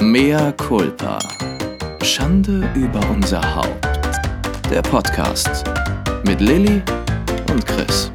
Mea culpa. Schande über unser Haupt. Der Podcast mit Lilly und Chris.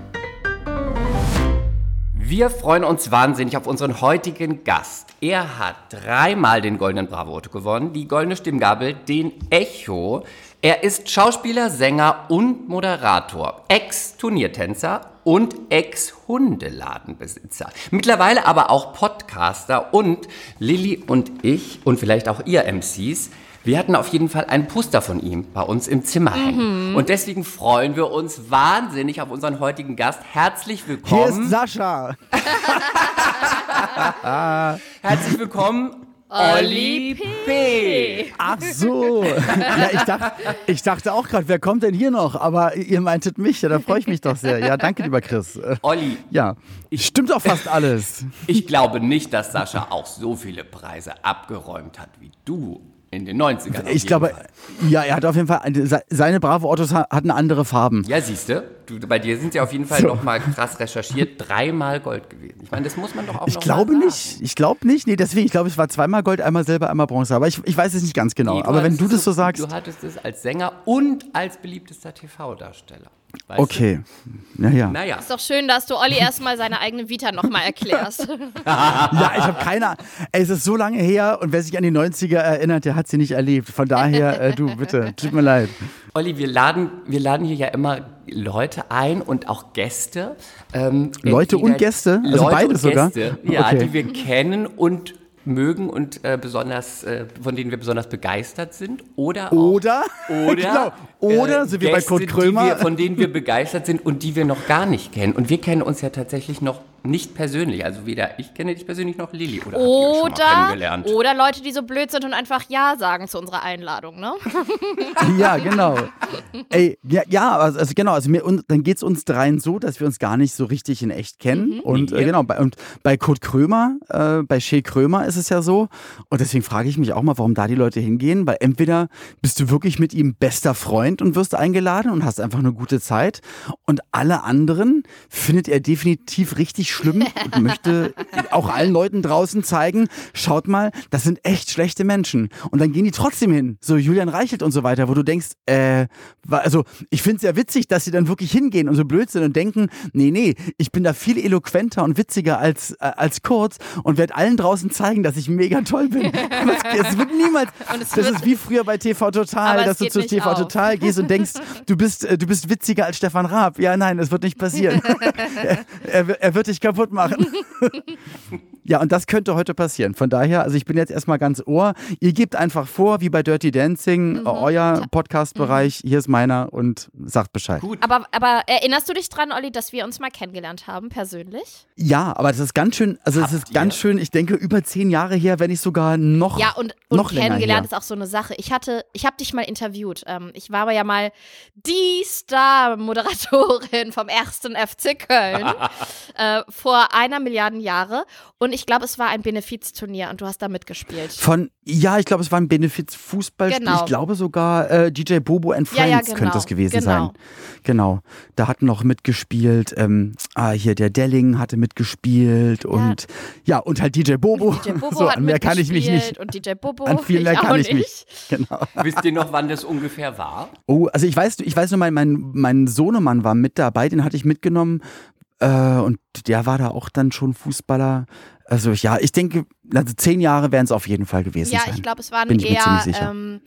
Wir freuen uns wahnsinnig auf unseren heutigen Gast. Er hat dreimal den Goldenen Bravo gewonnen, die Goldene Stimmgabel, den Echo. Er ist Schauspieler, Sänger und Moderator, Ex-Turniertänzer und Ex-Hundeladenbesitzer. Mittlerweile aber auch Podcaster und Lilly und ich und vielleicht auch ihr MCs wir hatten auf jeden Fall ein Poster von ihm bei uns im Zimmer hängen. Und deswegen freuen wir uns wahnsinnig auf unseren heutigen Gast. Herzlich willkommen. Hier ist Sascha. Herzlich willkommen, Olli P. Ach so. Ja, ich, dachte, ich dachte auch gerade, wer kommt denn hier noch? Aber ihr meintet mich, ja, da freue ich mich doch sehr. Ja, danke, lieber Chris. Olli, Ja, stimmt auch fast alles. ich glaube nicht, dass Sascha auch so viele Preise abgeräumt hat wie du in den 90ern. auf Ich glaube, Fall. ja, er hat auf jeden Fall, eine- se- seine Bravo-Autos ha- hatten andere Farben. Ja, siehst du, bei dir sind sie auf jeden Fall So. noch mal krass recherchiert, dreimal Gold gewesen. Ich meine, das muss man doch auch Ich glaube nicht. Ich glaube nicht. Nee, deswegen, ich glaube, es war zweimal Gold, einmal Silber, einmal Bronze. Aber ich, ich weiß es nicht ganz genau. Nee, Aber wenn du das so sagst. Du hattest es als Sänger und als beliebtester TV-Darsteller. Weißt Okay. Naja. Du? Naja. Ist doch schön, dass du Olli erstmal seine eigene Vita nochmal erklärst. Ja, ich habe keine Ahnung. Es ist so lange her und wer sich an die 90er erinnert, der hat sie nicht erlebt. Von daher, äh, du, bitte, tut mir leid. Olli, wir laden, wir laden hier ja immer Leute ein und auch Gäste. Ähm, Leute und Gäste? Also Leute beides und sogar? Gäste, ja, Okay. die wir kennen und mögen und äh, besonders, äh, von denen wir besonders begeistert sind. Oder auch, Oder? Oder, Genau. Oder sind wir bei Gäste, Kurt Krömer? Wir, von denen wir begeistert sind und die wir noch gar nicht kennen. Und wir kennen uns ja tatsächlich noch nicht persönlich. Also weder ich kenne dich persönlich noch Lilly. Oder, Oder, kennengelernt? oder Leute, die so blöd sind und einfach Ja sagen zu unserer Einladung, ne? Ja, genau. Ey, ja, ja also, also genau, also mir, und, dann geht es uns dreien so, dass wir uns gar nicht so richtig in echt kennen. Und Nee. äh, genau, bei, und bei Kurt Krömer, äh, bei Shea Krömer ist es ja so. Und deswegen frage ich mich auch mal, warum da die Leute hingehen, weil entweder bist du wirklich mit ihm bester Freund und wirst eingeladen und hast einfach eine gute Zeit. Und alle anderen findet er definitiv richtig schlimm und möchte auch allen Leuten draußen zeigen, schaut mal, das sind echt schlechte Menschen. Und dann gehen die trotzdem hin, so Julian Reichelt und so weiter, wo du denkst, äh, also ich finde es ja witzig, dass sie dann wirklich hingehen und so blöd sind und denken, nee, nee, ich bin da viel eloquenter und witziger als, äh, als Kurz und werde allen draußen zeigen, dass ich mega toll bin. Es, wird niemals, das ist wie früher bei TV Total, dass du zu TV auf. Total gehst und denkst, du bist, äh, du bist witziger als Stefan Raab. Ja, nein, das wird nicht passieren. er, er wird dich kaputt machen. Ja, und das könnte heute passieren. Von daher, also ich bin jetzt erstmal ganz ohr. Ihr gebt einfach vor, wie bei Dirty Dancing, Mhm. euer Podcast-Bereich, hier ist meiner und sagt Bescheid. Gut. Aber, aber erinnerst du dich dran, Olli, dass wir uns mal kennengelernt haben, persönlich? Ja, aber das ist ganz schön, also es ist ganz ihr? schön, ich denke über zehn Jahre her, wenn nicht sogar noch, Ja, und, und noch kennengelernt ist auch so eine Sache. Ich hatte, ich habe dich mal interviewt. Ähm, ich war aber ja mal die Star-Moderatorin vom ersten FC Köln äh, vor einer Milliarden Jahre. Und ich glaube, es war ein Benefizturnier und du hast da mitgespielt. Von, ja, ich glaube, es war ein Benefiz-Fußballspiel. Genau. Ich glaube sogar äh, DJ Bobo and Ja, Friends ja, genau. könnte es gewesen Genau. sein. Genau. Da hatten noch mitgespielt, ähm, ah, hier der Delling hatte mitgespielt und ja, und halt DJ Bobo. DJ Bobo so, hat an mehr kann ich mich mitgespielt nicht. Und DJ Bobo. An viel mehr ich kann auch ich mich. nicht. Genau. Wisst ihr noch, wann das ungefähr war? Oh, also ich weiß, ich weiß nur, mein, mein, mein Sohnemann war mit dabei, den hatte ich mitgenommen. Äh, und der war da auch dann schon Fußballer. Also ja, ich denke, also zehn Jahre wären es auf jeden Fall gewesen Ja, sein. ich glaube, es waren Bin eher ähm,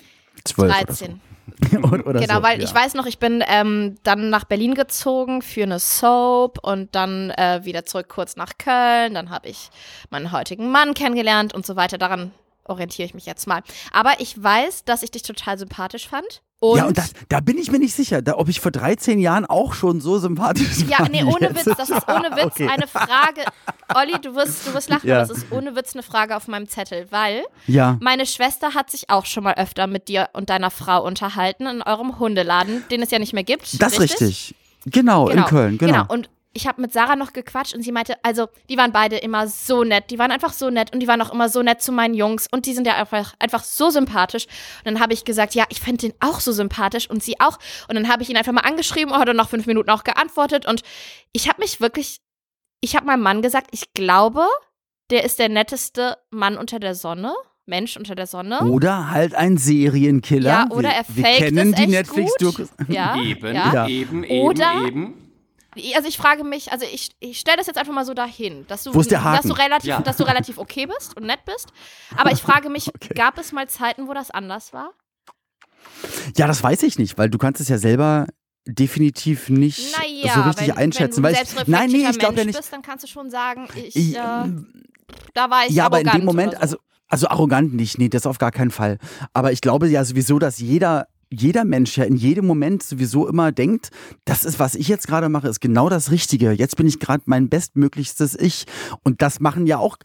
Zwölf 13. oder so. Genau, so, weil ja. ich weiß noch, ich bin ähm, dann nach Berlin gezogen für eine Soap und dann äh, wieder zurück kurz nach Köln. Dann habe ich meinen heutigen Mann kennengelernt und so weiter. Daran orientiere ich mich jetzt mal. Aber ich weiß, dass ich dich total sympathisch fand. Und ja, und das, da bin ich mir nicht sicher, da, ob ich vor 13 Jahren auch schon so sympathisch war. Ja, nee, ohne jetzt. Witz, das ist ohne Witz Okay. eine Frage. Olli, du wirst, du wirst lachen, Ja. das ist ohne Witz eine Frage auf meinem Zettel, weil Ja. meine Schwester hat sich auch schon mal öfter mit dir und deiner Frau unterhalten in eurem Hundeladen, den es ja nicht mehr gibt. Das ist richtig. Genau, in Köln, genau. Und ich habe mit Sarah noch gequatscht und sie meinte, also die waren beide immer so nett, die waren einfach so nett und die waren auch immer so nett zu meinen Jungs und die sind ja einfach, einfach so sympathisch. Und dann habe ich gesagt, ja, ich fände den auch so sympathisch und sie auch. Und dann habe ich ihn einfach mal angeschrieben und hat dann nach fünf Minuten auch geantwortet und ich habe mich wirklich, ich habe meinem Mann gesagt, ich glaube, der ist der netteste Mann unter der Sonne. Mensch unter der Sonne. Oder halt ein Serienkiller. Ja, oder wir, er wir faked kennen es die echt Netflix-Dokus. gut. Ja, Eben, ja. eben, eben, Oder- eben. Also ich frage mich, also ich, ich stelle das jetzt einfach mal so dahin, dass du, dass du relativ, Ja. dass du relativ okay bist und nett bist. Aber ich frage mich, gab es mal Zeiten, wo das anders war? Ja, das weiß ich nicht, weil du kannst es ja selber definitiv nicht Naja, so richtig wenn, einschätzen. wenn du weil ich, nein, nee, ich glaube ja nicht. bist, dann kannst du schon sagen, ich, Ich, äh, da war ich ja, aber in dem Moment, so. also, also arrogant nicht, nee, das auf gar keinen Fall. Aber ich glaube ja sowieso, dass jeder, jeder Mensch ja in jedem Moment sowieso immer denkt, das ist, was ich jetzt gerade mache, ist genau das Richtige. Jetzt bin ich gerade mein bestmöglichstes Ich. Und das machen ja auch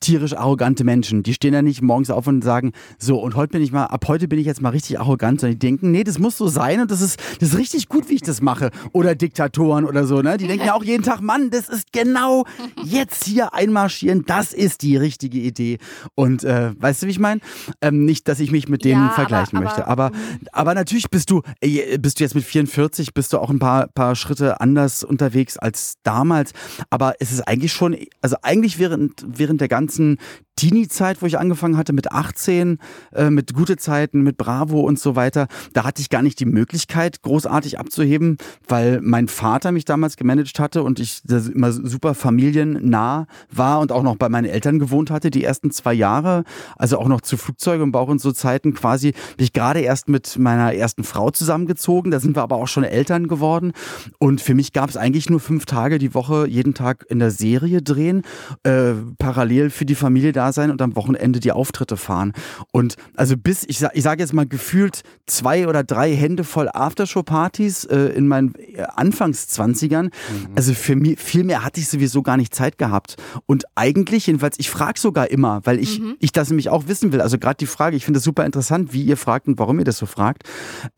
tierisch arrogante Menschen. Die stehen ja nicht morgens auf und sagen, so, und heute bin ich mal, ab heute bin ich jetzt mal richtig arrogant, sondern die denken, nee, das muss so sein und das ist, das ist richtig gut, wie ich das mache. Oder Diktatoren oder so, ne? Die denken ja auch jeden Tag, Mann, das ist genau jetzt hier einmarschieren, das ist die richtige Idee. Und äh, weißt du, wie ich meine? Ähm, nicht, dass ich mich mit denen Ja, vergleichen aber- möchte. Aber, aber natürlich bist du, äh, bist du jetzt mit 44, bist du auch ein paar, paar Schritte anders unterwegs als damals. Aber es ist eigentlich schon, also eigentlich während, während der ganzen Teenie-Zeit, wo ich angefangen hatte, mit 18, äh, mit gute Zeiten, mit Bravo und so weiter, da hatte ich gar nicht die Möglichkeit, großartig abzuheben, weil mein Vater mich damals gemanagt hatte und ich immer super familiennah war und auch noch bei meinen Eltern gewohnt hatte, die ersten zwei Jahre, also auch noch zu Flugzeuge im Bauch und so Zeiten quasi, bin ich gerade erst mit meiner ersten Frau zusammengezogen, da sind wir aber auch schon Eltern geworden. Und für mich gab es eigentlich nur fünf Tage die Woche, jeden Tag in der Serie drehen, äh, parallel für die Familie da sein und am Wochenende die Auftritte fahren. Und also bis, ich, ich sage jetzt mal gefühlt zwei oder drei Hände voll Aftershow-Partys äh, in meinen äh, Anfangszwanzigern. Also für mich, viel mehr hatte ich sowieso gar nicht Zeit gehabt. Und eigentlich, jedenfalls, ich frage sogar immer, weil ich, ich das nämlich auch wissen will. Also gerade die Frage, ich finde es super interessant, wie ihr fragt und warum ihr das so fragt,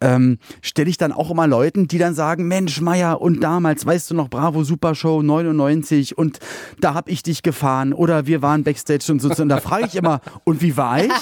ähm, stelle ich dann auch immer Leuten, die dann sagen, Mensch, Meier, und damals, weißt du noch, Bravo Super Show 99 und da hab ich dich gefahren oder wir waren Backstage und so. Und da frage ich immer, und wie war ich?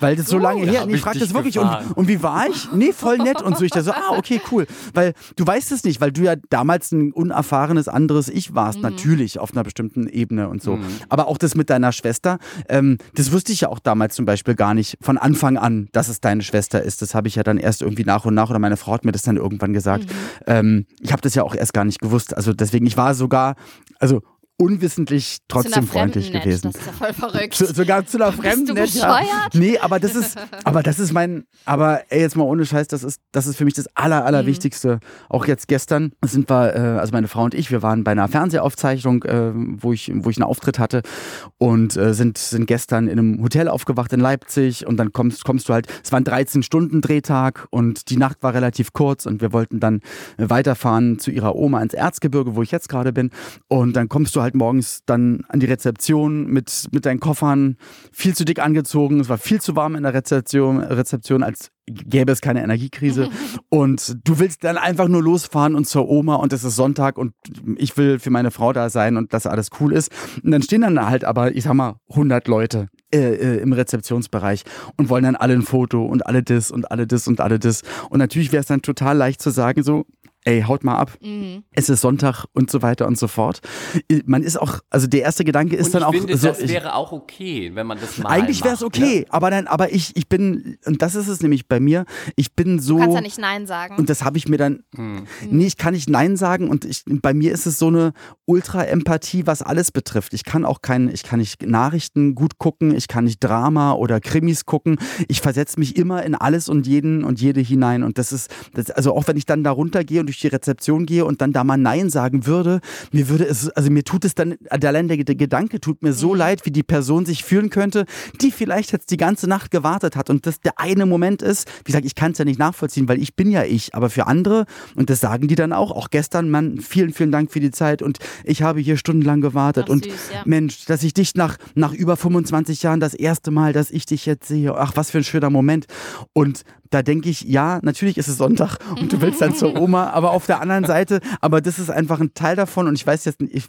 Weil das so lange da her, nee, ich frage das wirklich, und, und wie war ich? Nee, voll nett und so. Ich da so, ah, okay, cool. Weil du weißt es nicht, weil du ja damals ein unerfahrenes anderes Ich warst, natürlich auf einer bestimmten Ebene und so. Aber auch das mit deiner Schwester, ähm, das wusste ich ja auch damals zum Beispiel gar nicht von Anfang an, dass es deine Schwester ist. Das habe ich ja dann erst irgendwie nach und nach oder meine Frau hat mir das dann irgendwann gesagt. Ähm, ich habe das ja auch erst gar nicht gewusst. Also deswegen, ich war sogar, also unwissentlich trotzdem freundlich nett, gewesen. Das ist ja voll verrückt. Zu, sogar zu einer Bist Fremden. du nett, ja. bescheuert? Nee, aber das ist, aber das ist mein, aber ey, jetzt mal ohne Scheiß, das ist, das ist für mich das aller, allerwichtigste. Auch jetzt gestern sind wir, äh, also meine Frau und ich, wir waren bei einer Fernsehaufzeichnung, äh, wo ich, wo ich einen Auftritt hatte und äh, sind, sind gestern in einem Hotel aufgewacht in Leipzig und dann kommst, kommst du halt, es war ein 13 Stunden Drehtag und die Nacht war relativ kurz und wir wollten dann weiterfahren zu ihrer Oma ins Erzgebirge, wo ich jetzt gerade bin und dann kommst du halt morgens dann an die Rezeption mit, mit deinen Koffern, viel zu dick angezogen, es war viel zu warm in der Rezeption, Rezeption als gäbe es keine Energiekrise. Und du willst dann einfach nur losfahren und zur Oma und es ist Sonntag und ich will für meine Frau da sein und dass alles cool ist. Und dann stehen dann halt aber, ich sag mal, 100 Leute äh, äh, im Rezeptionsbereich und wollen dann alle ein Foto und alle das und alle das und alle das. Und natürlich wäre es dann total leicht zu sagen so, ey, haut mal ab. Mhm. Es ist Sonntag und so weiter und so fort. Man ist auch, also der erste Gedanke ist Und dann ich auch finde, so. das ich- wäre auch okay, wenn man das mal eigentlich wäre es macht, okay, Ne? aber dann, aber ich, ich bin, und das ist es nämlich bei mir, ich bin so. Du kannst ja nicht Nein sagen. Und das habe ich mir dann. Hm. Nee, ich kann nicht Nein sagen und ich, bei mir ist es so eine Ultra-Empathie, was alles betrifft. Ich kann auch kein, ich kann nicht Nachrichten gut gucken, ich kann nicht Drama oder Krimis gucken. Ich versetze mich immer in alles und jeden und jede hinein. Und das ist, das, also auch wenn ich dann da runtergehe und durch die Rezeption gehe und dann da mal Nein sagen würde, mir würde es, also mir tut es dann, allein der, der Gedanke tut mir so leid, wie die Person sich fühlen könnte, die vielleicht jetzt die ganze Nacht gewartet hat. Und das der eine Moment ist, wie gesagt, ich kann es ja nicht nachvollziehen, weil ich bin ja ich, aber für andere, und das sagen die dann auch, auch gestern, Mann, vielen, vielen Dank für die Zeit und ich habe hier stundenlang gewartet Ach, und süß, ja. Mensch, dass ich dich nach, nach über 25 Jahren das erste Mal, dass ich dich jetzt sehe, ach, was für ein schöner Moment. Und da denke ich, ja, natürlich ist es Sonntag und du willst dann zur Oma, aber auf der anderen Seite, aber das ist einfach ein Teil davon und ich weiß jetzt, nicht, ich,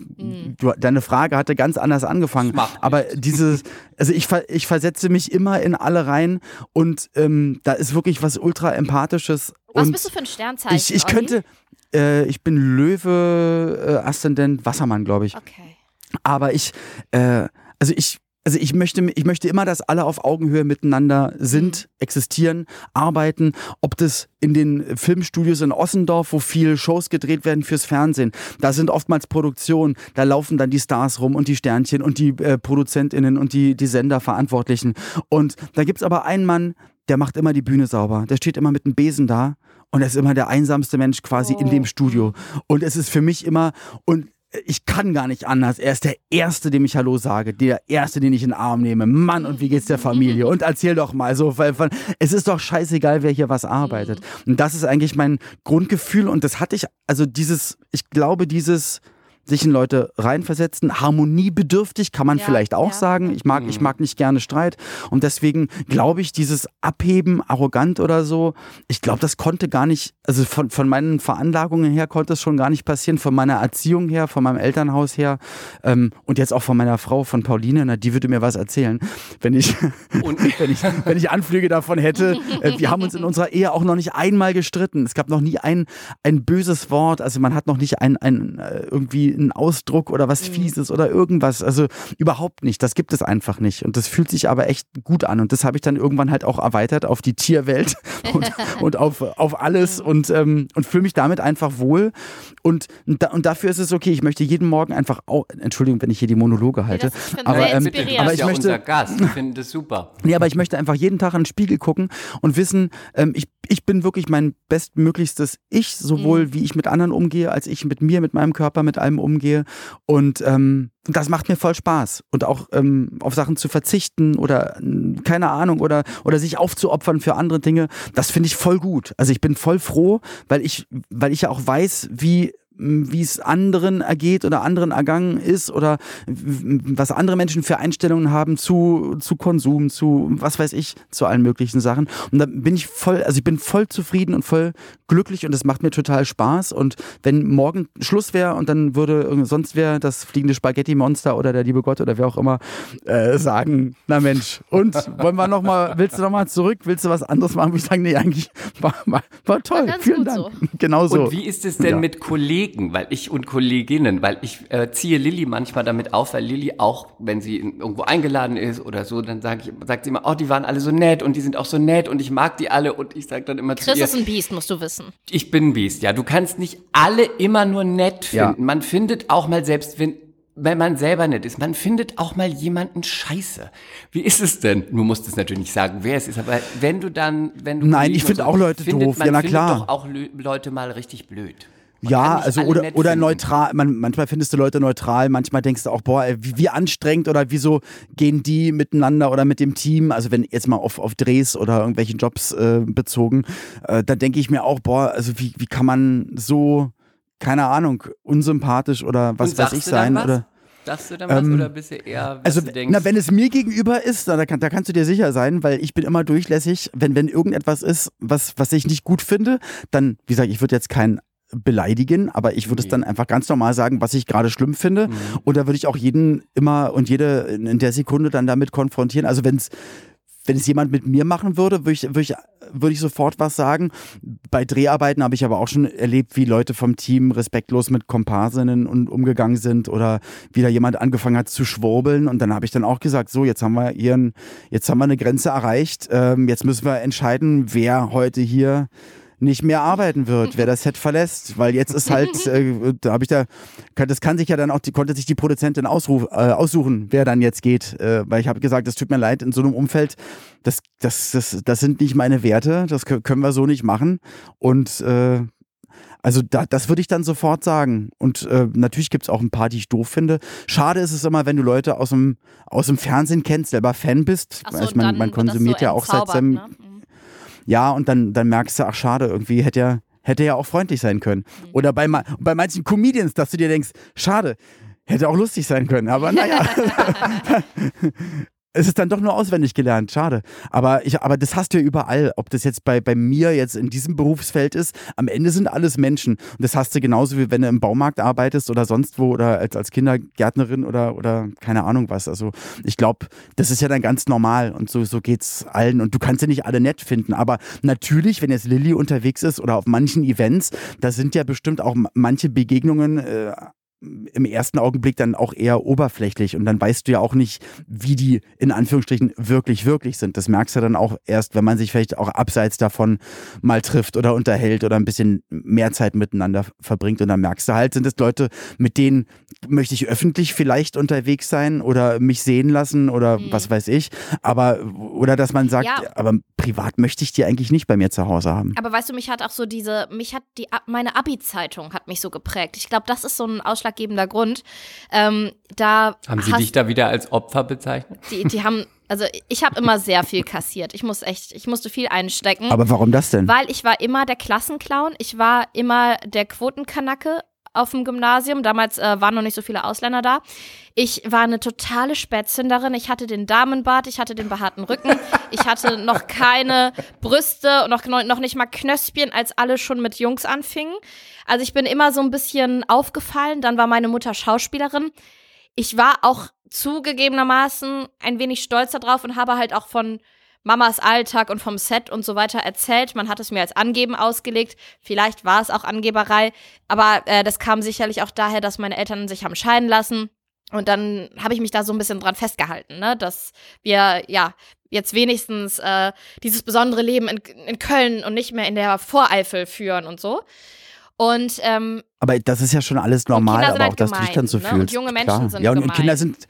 du, deine Frage hatte ganz anders angefangen, aber dieses, also ich, ver- ich versetze mich immer in alle rein und ähm, da ist wirklich was ultra empathisches Was und bist du für ein Sternzeichen? ich, ich könnte, äh, ich bin Löwe, äh, Aszendent, Wassermann, glaube ich. Okay. Aber ich, äh, also ich, also ich möchte, ich möchte immer, dass alle auf Augenhöhe miteinander sind, Mhm. existieren, arbeiten. Ob das in den Filmstudios in Ossendorf, wo viel Shows gedreht werden fürs Fernsehen, da sind oftmals Produktionen, da laufen dann die Stars rum und die Sternchen und die äh, ProduzentInnen und die, die Senderverantwortlichen. Und da gibt's aber einen Mann, der macht immer die Bühne sauber. Der steht immer mit einem Besen da und er ist immer der einsamste Mensch quasi in dem Studio. Und es ist für mich immer, und ich kann gar nicht anders. Er ist der Erste, dem ich Hallo sage. Der Erste, den ich in den Arm nehme. Mann, und wie geht's der Familie? Und erzähl doch mal so, weil weil es ist doch scheißegal, wer hier was arbeitet. Und das ist eigentlich mein Grundgefühl. Und das hatte ich, also dieses, ich glaube, dieses sich in Leute reinversetzen, harmoniebedürftig kann man Ja, vielleicht auch ja. sagen. Ich mag, ich mag nicht gerne Streit. Und deswegen glaube ich, dieses Abheben, arrogant oder so, ich glaube, das konnte gar nicht, also von, von meinen Veranlagungen her konnte es schon gar nicht passieren, von meiner Erziehung her, von meinem Elternhaus her ähm, und jetzt auch von meiner Frau, von Pauline, na, die würde mir was erzählen, wenn ich, Und wenn ich, wenn ich Anflüge davon hätte. Äh, wir haben uns in unserer Ehe auch noch nicht einmal gestritten. Es gab noch nie ein, ein böses Wort, also man hat noch nicht ein, ein, äh, irgendwie einen Ausdruck oder was Fieses oder irgendwas. Also überhaupt nicht. Das gibt es einfach nicht. Und das fühlt sich aber echt gut an. Und das habe ich dann irgendwann halt auch erweitert auf die Tierwelt und, und auf, auf alles und, ähm, und fühle mich damit einfach wohl. Und, und dafür ist es okay. Ich möchte jeden Morgen einfach, au Entschuldigung, wenn ich hier die Monologe halte. find's aber, ähm, aber ich ja möchte, unser Gast. Ich finde das super. Nee, aber ich möchte einfach jeden Tag in den Spiegel gucken und wissen, ähm, ich, ich bin wirklich mein bestmöglichstes Ich, sowohl wie ich mit anderen umgehe, als ich mit mir, mit meinem Körper, mit allem umgehe. Und ähm, das macht mir voll Spaß. Und auch ähm, auf Sachen zu verzichten oder ähm, keine Ahnung oder, oder sich aufzuopfern für andere Dinge, das finde ich voll gut. Also ich bin voll froh, weil ich, weil ich ja auch weiß, wie wie es anderen ergeht oder anderen ergangen ist oder was andere Menschen für Einstellungen haben zu, zu Konsum, zu was weiß ich, zu allen möglichen Sachen. Und da bin ich voll, also ich bin voll zufrieden und voll glücklich und es macht mir total Spaß. Und wenn morgen Schluss wäre und dann würde irgend- sonst wer das fliegende Spaghetti-Monster oder der liebe Gott oder wer auch immer äh, sagen, na Mensch, und wollen wir noch mal, willst du noch mal zurück, willst du was anderes machen? Ich sage, nee, eigentlich war, war, war toll, ganz vielen gut Dank. so. Genau so. Und wie ist es denn Ja. mit Kollegen, weil ich und Kolleginnen, weil ich äh, ziehe Lilly manchmal damit auf, weil Lilly auch, wenn sie in, irgendwo eingeladen ist oder so, dann sag ich, sagt sie immer, oh, die waren alle so nett und die sind auch so nett und ich mag die alle und ich sage dann immer zu Chris ist ein Biest, musst du wissen. ich bin ein Biest, ja, du kannst nicht alle immer nur nett finden. Ja. Man findet auch mal selbst, wenn wenn man selber nett ist, man findet auch mal jemanden scheiße. Wie ist es denn? Du musst es natürlich nicht sagen, wer es ist, aber wenn du dann, wenn du Nein, Kollegen ich finde auch Leute findet, doof. Man Ja, na findet klar. doch auch Leute mal richtig blöd. Man Ja, also oder, oder neutral. Man, manchmal findest du Leute neutral, manchmal denkst du auch, boah, ey, wie, wie anstrengend oder wieso gehen die miteinander oder mit dem Team. Also wenn jetzt mal auf, auf Drehs oder irgendwelchen Jobs äh, bezogen, äh, da denke ich mir auch, boah, also wie, wie kann man so, keine Ahnung, unsympathisch oder was weiß ich dann sein oder. Sagst du dann was Ähm, oder bist du eher, Also, du denkst? na, wenn es mir gegenüber ist, da, kann, da kannst du dir sicher sein, weil ich bin immer durchlässig. Wenn, wenn irgendetwas ist, was, was ich nicht gut finde, dann, wie gesagt, ich würde jetzt keinen beleidigen, aber ich würde es Nee. dann einfach ganz normal sagen, was ich gerade schlimm finde. Mhm. Und da würde ich auch jeden immer und jede in der Sekunde dann damit konfrontieren. Also wenn es wenn es jemand mit mir machen würde, würde ich, würde ich, würde ich sofort was sagen. Bei Dreharbeiten habe ich aber auch schon erlebt, wie Leute vom Team respektlos mit Komparsinnen und umgegangen sind oder wieder jemand angefangen hat zu schwurbeln. Und dann habe ich dann auch gesagt, so, jetzt haben wir hier ein, jetzt haben wir eine Grenze erreicht. Ähm, jetzt müssen wir entscheiden, wer heute hier nicht mehr arbeiten wird, wer das Set verlässt, weil jetzt ist halt, äh, da habe ich da, kann, das kann sich ja dann auch, die, konnte sich die Produzentin ausruf, äh, aussuchen, wer dann jetzt geht, äh, weil ich habe gesagt, es tut mir leid, in so einem Umfeld, das, das, das, das sind nicht meine Werte, das kö- können wir so nicht machen und äh, also da, das würde ich dann sofort sagen. Und äh, natürlich gibt es auch ein paar, die ich doof finde. Schade ist es immer, wenn du Leute aus dem, aus dem Fernsehen kennst, selber Fan bist. Achso, Also man, man konsumiert ja auch seit seinem Ne? Ja, und dann, dann merkst du, ach schade, irgendwie hätte er, hätte ja auch freundlich sein können. Oder bei, bei manchen Comedians, dass du dir denkst, schade, hätte auch lustig sein können. Aber naja, es ist dann doch nur auswendig gelernt, schade. Aber, ich, aber das hast du ja überall, ob das jetzt bei, bei mir jetzt in diesem Berufsfeld ist. Am Ende sind alles Menschen. Und das hast du genauso wie wenn du im Baumarkt arbeitest oder sonst wo oder als, als Kindergärtnerin oder, oder keine Ahnung was. Also ich glaube, das ist ja dann ganz normal und so, so geht's allen. Und du kannst ja nicht alle nett finden. Aber natürlich, wenn jetzt Lilly unterwegs ist oder auf manchen Events, da sind ja bestimmt auch ma- manche Begegnungen. Äh, im ersten Augenblick dann auch eher oberflächlich und dann weißt du ja auch nicht, wie die in Anführungsstrichen wirklich, wirklich sind. Das merkst du dann auch erst, wenn man sich vielleicht auch abseits davon mal trifft oder unterhält oder ein bisschen mehr Zeit miteinander verbringt und dann merkst du halt, sind es Leute, mit denen möchte ich öffentlich vielleicht unterwegs sein oder mich sehen lassen oder mhm. was weiß ich, aber oder dass man sagt, ja. aber privat möchte ich die eigentlich nicht bei mir zu Hause haben. Aber weißt du, mich hat auch so diese, mich hat die meine Abi-Zeitung hat mich so geprägt. Ich glaube, das ist so ein ausschlaggebender Grund. Ähm, da haben Sie dich da wieder als Opfer bezeichnet? Die, die haben also ich habe immer sehr viel kassiert. Ich muss echt, ich musste viel einstecken. Aber warum das denn? Weil ich war immer der Klassenclown. Ich war immer der Quotenkanacke auf dem Gymnasium. Damals äh, waren noch nicht so viele Ausländer da. Ich war eine totale Spätzünderin. Ich hatte den Damenbart, ich hatte den behaarten Rücken, ich hatte noch keine Brüste und noch, noch nicht mal Knöspchen, als alle schon mit Jungs anfingen. Also ich bin immer so ein bisschen aufgefallen. Dann war meine Mutter Schauspielerin. Ich war auch zugegebenermaßen ein wenig stolz darauf und habe halt auch von Mamas Alltag und vom Set und so weiter erzählt. Man hat es mir als Angeben ausgelegt. Vielleicht war es auch Angeberei, aber äh, das kam sicherlich auch daher, dass meine Eltern sich haben scheiden lassen. Und dann habe ich mich da so ein bisschen dran festgehalten, ne? dass wir ja jetzt wenigstens äh, dieses besondere Leben in, in Köln und nicht mehr in der Voreifel führen und so. Und ähm, aber das ist ja schon alles normal, aber halt auch, dass gemein, du dich dann so ne? fühlst. Und junge Menschen Klar. sind Ja, und, gemein. Kinder sind,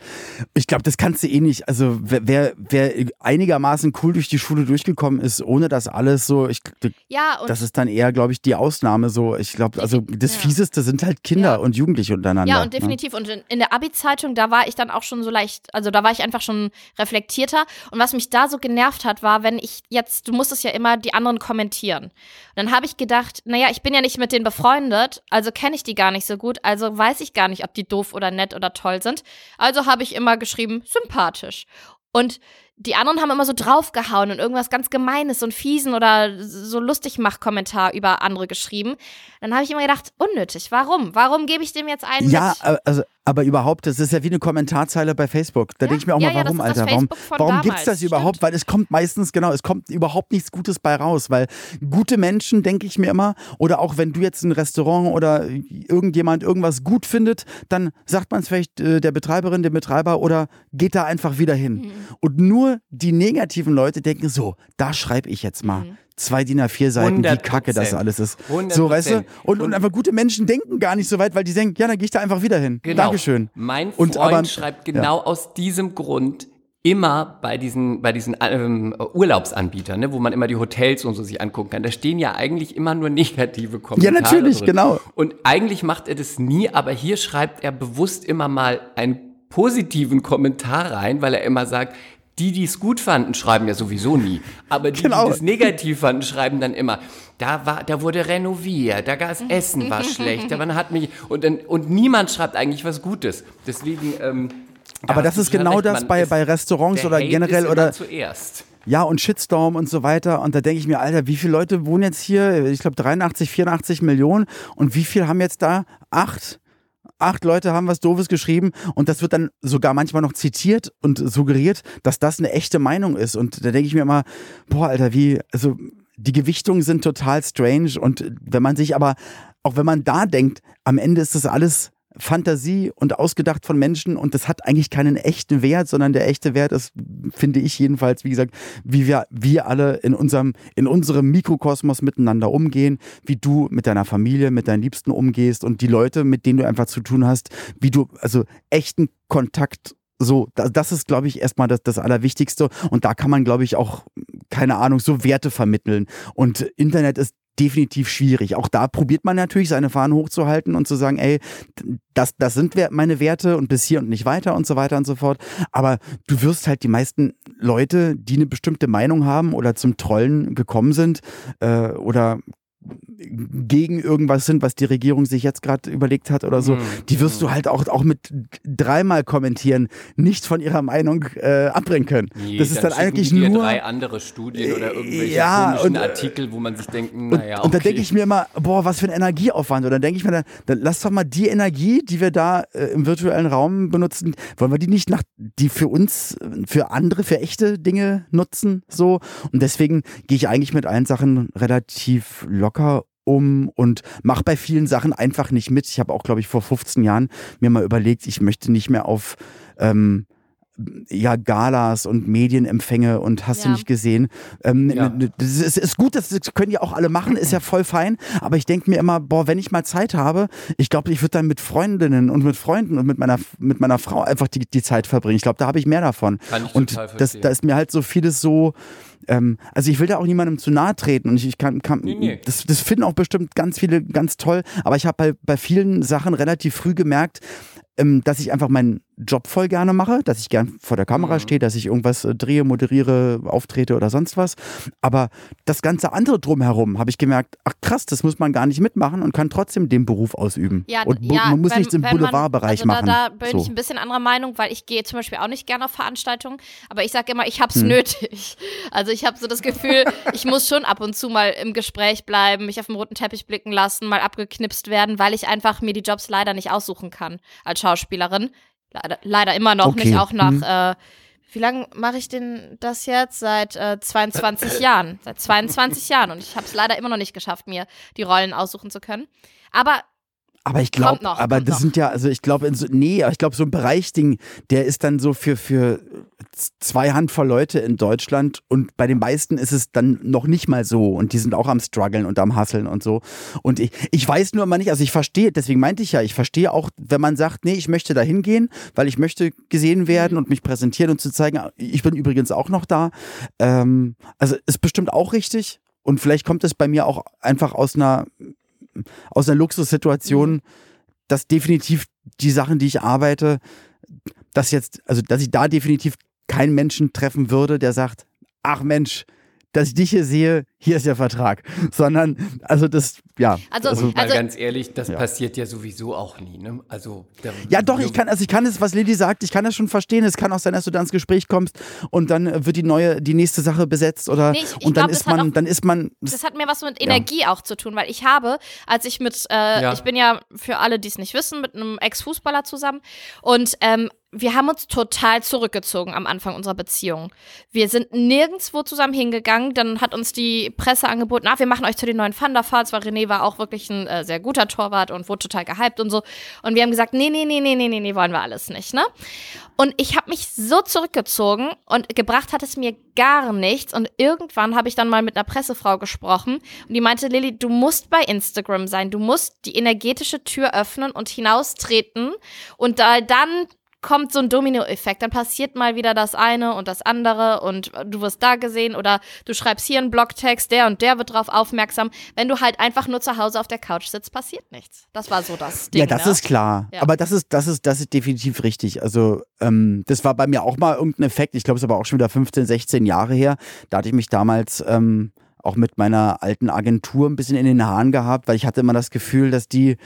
ich glaube, das kannst du eh nicht. Also wer, wer, einigermaßen cool durch die Schule durchgekommen ist, ohne das alles so, ich, ja, das ist dann eher, glaube ich, die Ausnahme so. Ich glaube, also das ja. Fieseste sind halt Kinder ja. und Jugendliche untereinander. Ja, und ne? definitiv. Ne? Und in, in der Abi-Zeitung, da war ich dann auch schon so leicht, also da war ich einfach schon reflektierter. Und was mich da so genervt hat, war, wenn ich jetzt, du musstest ja immer die anderen kommentieren. Und dann habe ich gedacht, naja, ich bin ja nicht mit denen befreundet, also kenne ich die gar nicht so gut, also weiß ich gar nicht, ob die doof oder nett oder toll sind. Also habe ich immer geschrieben, sympathisch. Und die anderen haben immer so draufgehauen und irgendwas ganz Gemeines, und fiesen oder so lustig mach Kommentar über andere geschrieben. Dann habe ich immer gedacht, unnötig. Warum? Warum gebe ich dem jetzt einen Ja, mit? also aber überhaupt, das ist ja wie eine Kommentarzeile bei Facebook. Da ja? denke ich mir auch ja, mal, warum, ja, Alter? Warum, warum gibt es das überhaupt? Stimmt. Weil es kommt meistens, genau, es kommt überhaupt nichts Gutes bei raus. Weil gute Menschen, denke ich mir immer, oder auch wenn du jetzt ein Restaurant oder irgendjemand irgendwas gut findet, dann sagt man es vielleicht äh, der Betreiberin, dem Betreiber oder geht da einfach wieder hin. Mhm. Und nur die negativen Leute denken so, da schreibe ich jetzt mal. Mhm zwei DIN A4 Seiten, wie kacke das alles ist. 100%. So, weißt du? Und, und einfach gute Menschen denken gar nicht so weit, weil die denken, ja, dann gehe ich da einfach wieder hin. Genau. Dankeschön. Mein Freund und, aber, schreibt genau ja. aus diesem Grund immer bei diesen, bei diesen ähm, Urlaubsanbietern, ne, wo man immer die Hotels und so sich angucken kann, da stehen ja eigentlich immer nur negative Kommentare. Ja, natürlich, drin. genau. Und eigentlich macht er das nie, aber hier schreibt er bewusst immer mal einen positiven Kommentar rein, weil er immer sagt, die, die es gut fanden, schreiben ja sowieso nie. Aber die, genau. die es negativ fanden, schreiben dann immer, da war, da wurde renoviert, da das Essen war schlecht, man hat mich, und, und niemand schreibt eigentlich was Gutes. Deswegen, ähm, aber das ist genau recht, das bei, bei Restaurants oder Hate generell oder. Zuerst. Ja, und Shitstorm und so weiter. Und da denke ich mir, Alter, wie viele Leute wohnen jetzt hier? Ich glaube 83, 84 Millionen. Und wie viel haben jetzt da? Acht? Acht Leute haben was Doofes geschrieben und das wird dann sogar manchmal noch zitiert und suggeriert, dass das eine echte Meinung ist. Und da denke ich mir immer, boah, Alter, wie, also die Gewichtungen sind total strange und wenn man sich aber, auch wenn man da denkt, am Ende ist das alles Fantasie und ausgedacht von Menschen und das hat eigentlich keinen echten Wert, sondern der echte Wert ist, finde ich jedenfalls, wie gesagt, wie wir, wir alle in unserem, in unserem Mikrokosmos miteinander umgehen, wie du mit deiner Familie, mit deinen Liebsten umgehst und die Leute, mit denen du einfach zu tun hast, wie du, also echten Kontakt so, das ist, glaube ich, erstmal das, das Allerwichtigste. Und da kann man, glaube ich, auch, keine Ahnung, so Werte vermitteln. Und Internet ist definitiv schwierig. Auch da probiert man natürlich, seine Fahnen hochzuhalten und zu sagen, ey, das, das sind meine Werte und bis hier und nicht weiter und so weiter und so fort. Aber du wirst halt die meisten Leute, die eine bestimmte Meinung haben oder zum Trollen gekommen sind äh, oder gegen irgendwas sind, was die Regierung sich jetzt gerade überlegt hat oder so, mhm. die wirst du halt auch, auch mit dreimal kommentieren nicht von ihrer Meinung äh, abbringen können. Nee, das ist dann, dann eigentlich nur drei andere Studien oder irgendwelche ja, komischen und, Artikel, wo man sich denkt, naja, und, und da denke ich mir immer, boah, was für ein Energieaufwand. Und dann denke ich mir, dann, dann lass doch mal die Energie, die wir da äh, im virtuellen Raum benutzen, wollen wir die nicht nach, die für uns, für andere, für echte Dinge nutzen, so. Und deswegen gehe ich eigentlich mit allen Sachen relativ locker um und mache bei vielen Sachen einfach nicht mit. Ich habe auch, glaube ich, vor 15 Jahren mir mal überlegt, ich möchte nicht mehr auf ähm, ja, Galas und Medienempfänge und hast Ja. du nicht gesehen. Ähm, Ja. Das ist, ist gut, das können ja auch alle machen, ist ja voll fein. Aber ich denke mir immer, boah, wenn ich mal Zeit habe, ich glaube, ich würde dann mit Freundinnen und mit Freunden und mit meiner, mit meiner Frau einfach die, die Zeit verbringen. Ich glaube, da habe ich mehr davon. Kann ich und total das, da ist mir halt so vieles so. Ähm, also ich will da auch niemandem zu nahe treten und ich, ich kann, kann Nee, nee. Das, das finden auch bestimmt ganz viele ganz toll. Aber ich habe bei, bei vielen Sachen relativ früh gemerkt, ähm, dass ich einfach meinen Job voll gerne mache, dass ich gern vor der Kamera Mhm. stehe, dass ich irgendwas äh, drehe, moderiere, auftrete oder sonst was. Aber das ganze andere drumherum habe ich gemerkt, ach krass, das muss man gar nicht mitmachen und kann trotzdem den Beruf ausüben. Ja, und ja, man muss wenn- nichts im wenn man- Boulevardbereich also machen. Da, da bin so. ich ein bisschen anderer Meinung, weil ich gehe zum Beispiel auch nicht gerne auf Veranstaltungen, aber ich sage immer, ich hab's Hm. nötig. Also ich habe so das Gefühl, ich muss schon ab und zu mal im Gespräch bleiben, mich auf den roten Teppich blicken lassen, mal abgeknipst werden, weil ich einfach mir die Jobs leider nicht aussuchen kann als Schauspielerin. Leider, leider immer noch Okay. nicht, auch nach Hm. äh, wie lange mache ich denn das jetzt? Seit äh, 22 Jahren. Seit 22 Jahren. Und ich habe es leider immer noch nicht geschafft, mir die Rollen aussuchen zu können. Aber Aber ich glaube, aber das noch. sind ja, also ich glaube, so, nee, aber ich glaube, so ein Bereichsding, der ist dann so für, für zwei Handvoll Leute in Deutschland und bei den meisten ist es dann noch nicht mal so und die sind auch am struggeln und am hasseln und so. Und ich, ich weiß nur immer nicht, also ich verstehe, deswegen meinte ich ja, ich verstehe auch, wenn man sagt, nee, ich möchte da hingehen, weil ich möchte gesehen werden und mich präsentieren und zu zeigen, ich bin übrigens auch noch da. Ähm, also ist bestimmt auch richtig. Und vielleicht kommt es bei mir auch einfach aus einer aus einer Luxussituation, dass definitiv die Sachen, die ich arbeite, dass jetzt, also dass ich da definitiv keinen Menschen treffen würde, der sagt, ach Mensch, dass ich dich hier sehe, hier ist der Vertrag. Sondern, also das, ja. Also- Und mal Also- ganz ehrlich, das Ja. passiert ja sowieso auch nie. Ne? Also, ja, doch, ich kann, also ich kann es, was Lilly sagt, ich kann das schon verstehen. Es kann auch sein, dass du da ins Gespräch kommst und dann wird die neue, die nächste Sache besetzt oder Nee, ich- ich und dann glaub, das ist hat man, auch- dann ist man. Das hat mir was mit Energie auch zu tun, weil ich habe, als ich mit, äh, Ja. ich bin ja für alle, die es nicht wissen, mit einem Ex-Fußballer zusammen und ähm, wir haben uns total zurückgezogen am Anfang unserer Beziehung. Wir sind nirgendwo zusammen hingegangen, dann hat uns die Presse angeboten, ah, wir machen euch zu den neuen Thunderfalls, weil René war auch wirklich ein äh, sehr guter Torwart und wurde total gehypt und so. Und wir haben gesagt, nee, nee, nee, nee, nee, nee, nee, wollen wir alles nicht, ne? Und ich habe mich so zurückgezogen und gebracht hat es mir gar nichts. Und irgendwann habe ich dann mal mit einer Pressefrau gesprochen und die meinte, Lilly, du musst bei Instagram sein. Du musst die energetische Tür öffnen und hinaustreten. Und da, dann kommt so ein Dominoeffekt. Dann passiert mal wieder das eine und das andere und du wirst da gesehen oder du schreibst hier einen Blogtext, der und der wird drauf aufmerksam. Wenn du halt einfach nur zu Hause auf der Couch sitzt, passiert nichts. Das war so das Ding. ja, das ne? ist klar. Ja. Aber das ist, das ist, das ist definitiv richtig. Also, ähm, das war bei mir auch mal irgendein Effekt. Ich glaube, es ist aber auch schon wieder 15, 16 Jahre her. Da hatte ich mich damals ähm, auch mit meiner alten Agentur ein bisschen in den Haaren gehabt, weil ich hatte immer das Gefühl, dass die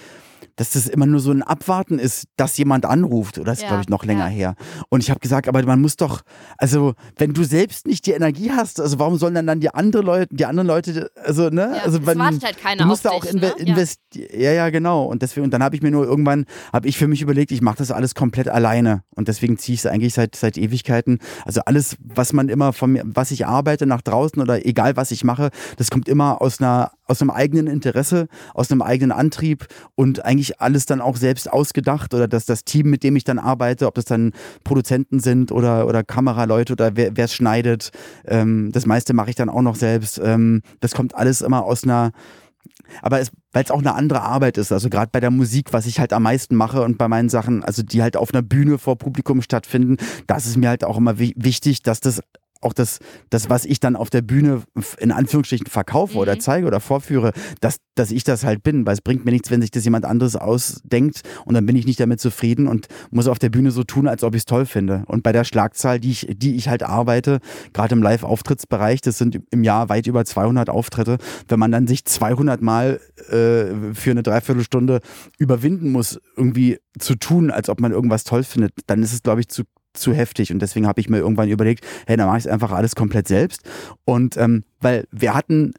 dass das immer nur so ein Abwarten ist, dass jemand anruft. Oder das ist, Ja, glaube ich, noch länger ja. her. Und ich habe gesagt, aber man muss doch, also wenn du selbst nicht die Energie hast, also warum sollen dann dann die andere Leute, die anderen Leute, also ne, Ja, also wenn, wartet halt keiner du musst da auch inve ne? Ja. investieren. Ja, ja, genau. Und deswegen, und dann habe ich mir nur irgendwann, habe ich für mich überlegt, ich mache das alles komplett alleine. Und deswegen ziehe ich es eigentlich seit, seit Ewigkeiten. Also alles, was man immer von mir, was ich arbeite nach draußen oder egal was ich mache, das kommt immer aus einer, aus einem eigenen Interesse, aus einem eigenen Antrieb und eigentlich alles dann auch selbst ausgedacht oder dass das Team, mit dem ich dann arbeite, ob das dann Produzenten sind oder, oder Kameraleute oder wer es schneidet, ähm, das meiste mache ich dann auch noch selbst. Ähm, das kommt alles immer aus einer aber weil es auch eine andere Arbeit ist, also gerade bei der Musik, was ich halt am meisten mache und bei meinen Sachen, also die halt auf einer Bühne vor Publikum stattfinden, da ist es mir halt auch immer wi wichtig, dass das auch das, das, was ich dann auf der Bühne in Anführungsstrichen verkaufe oder Mhm. zeige oder vorführe, dass, dass ich das halt bin, weil es bringt mir nichts, wenn sich das jemand anderes ausdenkt und dann bin ich nicht damit zufrieden und muss auf der Bühne so tun, als ob ich es toll finde. Und bei der Schlagzahl, die ich, die ich halt arbeite, gerade im Live-Auftrittsbereich, das sind im Jahr weit über 200 Auftritte, wenn man dann sich 200 Mal äh, für eine Dreiviertelstunde überwinden muss, irgendwie zu tun, als ob man irgendwas toll findet, dann ist es, glaube ich, zu zu heftig. Und deswegen habe ich mir irgendwann überlegt, hey, dann mache ich es einfach alles komplett selbst. Und ähm, weil wir hatten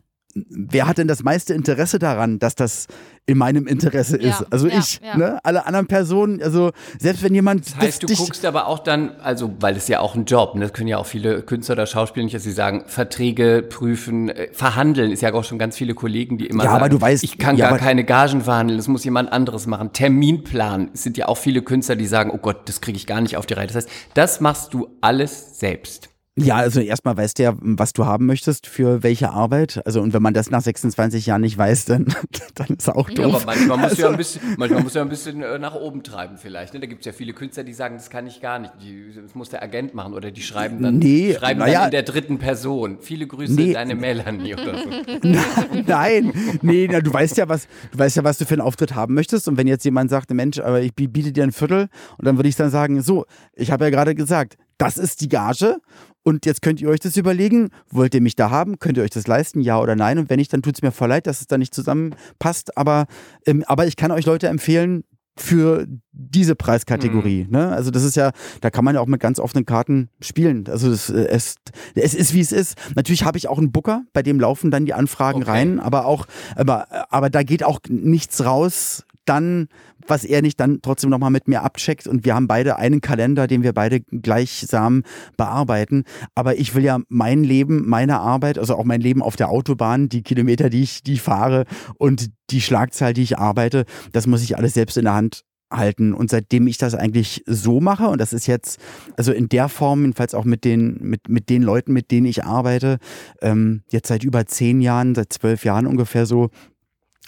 wer hat denn das meiste Interesse daran, dass das in meinem Interesse ist? Ja, Also ja, ich, ja. ne? Alle anderen Personen, also selbst wenn jemand Das heißt, du dich, guckst aber auch dann, also weil es ja auch ein Job, ne, das können ja auch viele Künstler oder Schauspieler nicht, dass sie sagen, Verträge prüfen, äh, verhandeln, ist ja auch schon ganz viele Kollegen, die immer Ja, sagen, aber du weißt- ich kann ja, gar aber- keine Gagen verhandeln, das muss jemand anderes machen. Terminplan, es sind ja auch viele Künstler, die sagen, oh Gott, das kriege ich gar nicht auf die Reihe. Das heißt, das machst du alles selbst. Ja, also erstmal weißt du ja, was du haben möchtest für welche Arbeit. Also und wenn man das nach 26 Jahren nicht weiß, dann, dann ist auch Ja, aber doof. manchmal musst du ja Also- ein bisschen, manchmal musst du ja ein bisschen äh, nach oben treiben vielleicht. Ne? Da gibt es ja viele Künstler, die sagen, das kann ich gar nicht. Die, das muss der Agent machen oder die schreiben dann, Nee, schreiben na ja. dann in der dritten Person. Viele Grüße, Nee. deine Melanie oder so. Nein, nee, na, du weißt ja, was, du weißt ja, was du für einen Auftritt haben möchtest. Und wenn jetzt jemand sagt, Mensch, aber ich bi- biete dir ein Viertel, und dann würde ich dann sagen, so, ich habe ja gerade gesagt, das ist die Gage. Und jetzt könnt ihr euch das überlegen, wollt ihr mich da haben? Könnt ihr euch das leisten, ja oder nein? Und wenn nicht, dann tut es mir voll leid, dass es da nicht zusammenpasst. Aber, ähm, aber ich kann euch Leute empfehlen, für diese Preiskategorie. Ne? Also das ist ja, da kann man ja auch mit ganz offenen Karten spielen. Also das, äh, es, es ist wie es ist. Natürlich habe ich auch einen Booker, bei dem laufen dann die Anfragen Okay. rein, aber auch, aber, aber da geht auch nichts raus, dann, was er nicht dann trotzdem nochmal mit mir abcheckt. Und wir haben beide einen Kalender, den wir beide gleichsam bearbeiten. Aber ich will ja mein Leben, meine Arbeit, also auch mein Leben auf der Autobahn, die Kilometer, die ich, die ich fahre und die Schlagzahl, die ich arbeite, das muss ich alles selbst in der Hand halten. Und seitdem ich das eigentlich so mache, und das ist jetzt, also in der Form, jedenfalls auch mit den, mit, mit den Leuten, mit denen ich arbeite, ähm, jetzt seit über zehn Jahren, seit zwölf Jahren ungefähr so,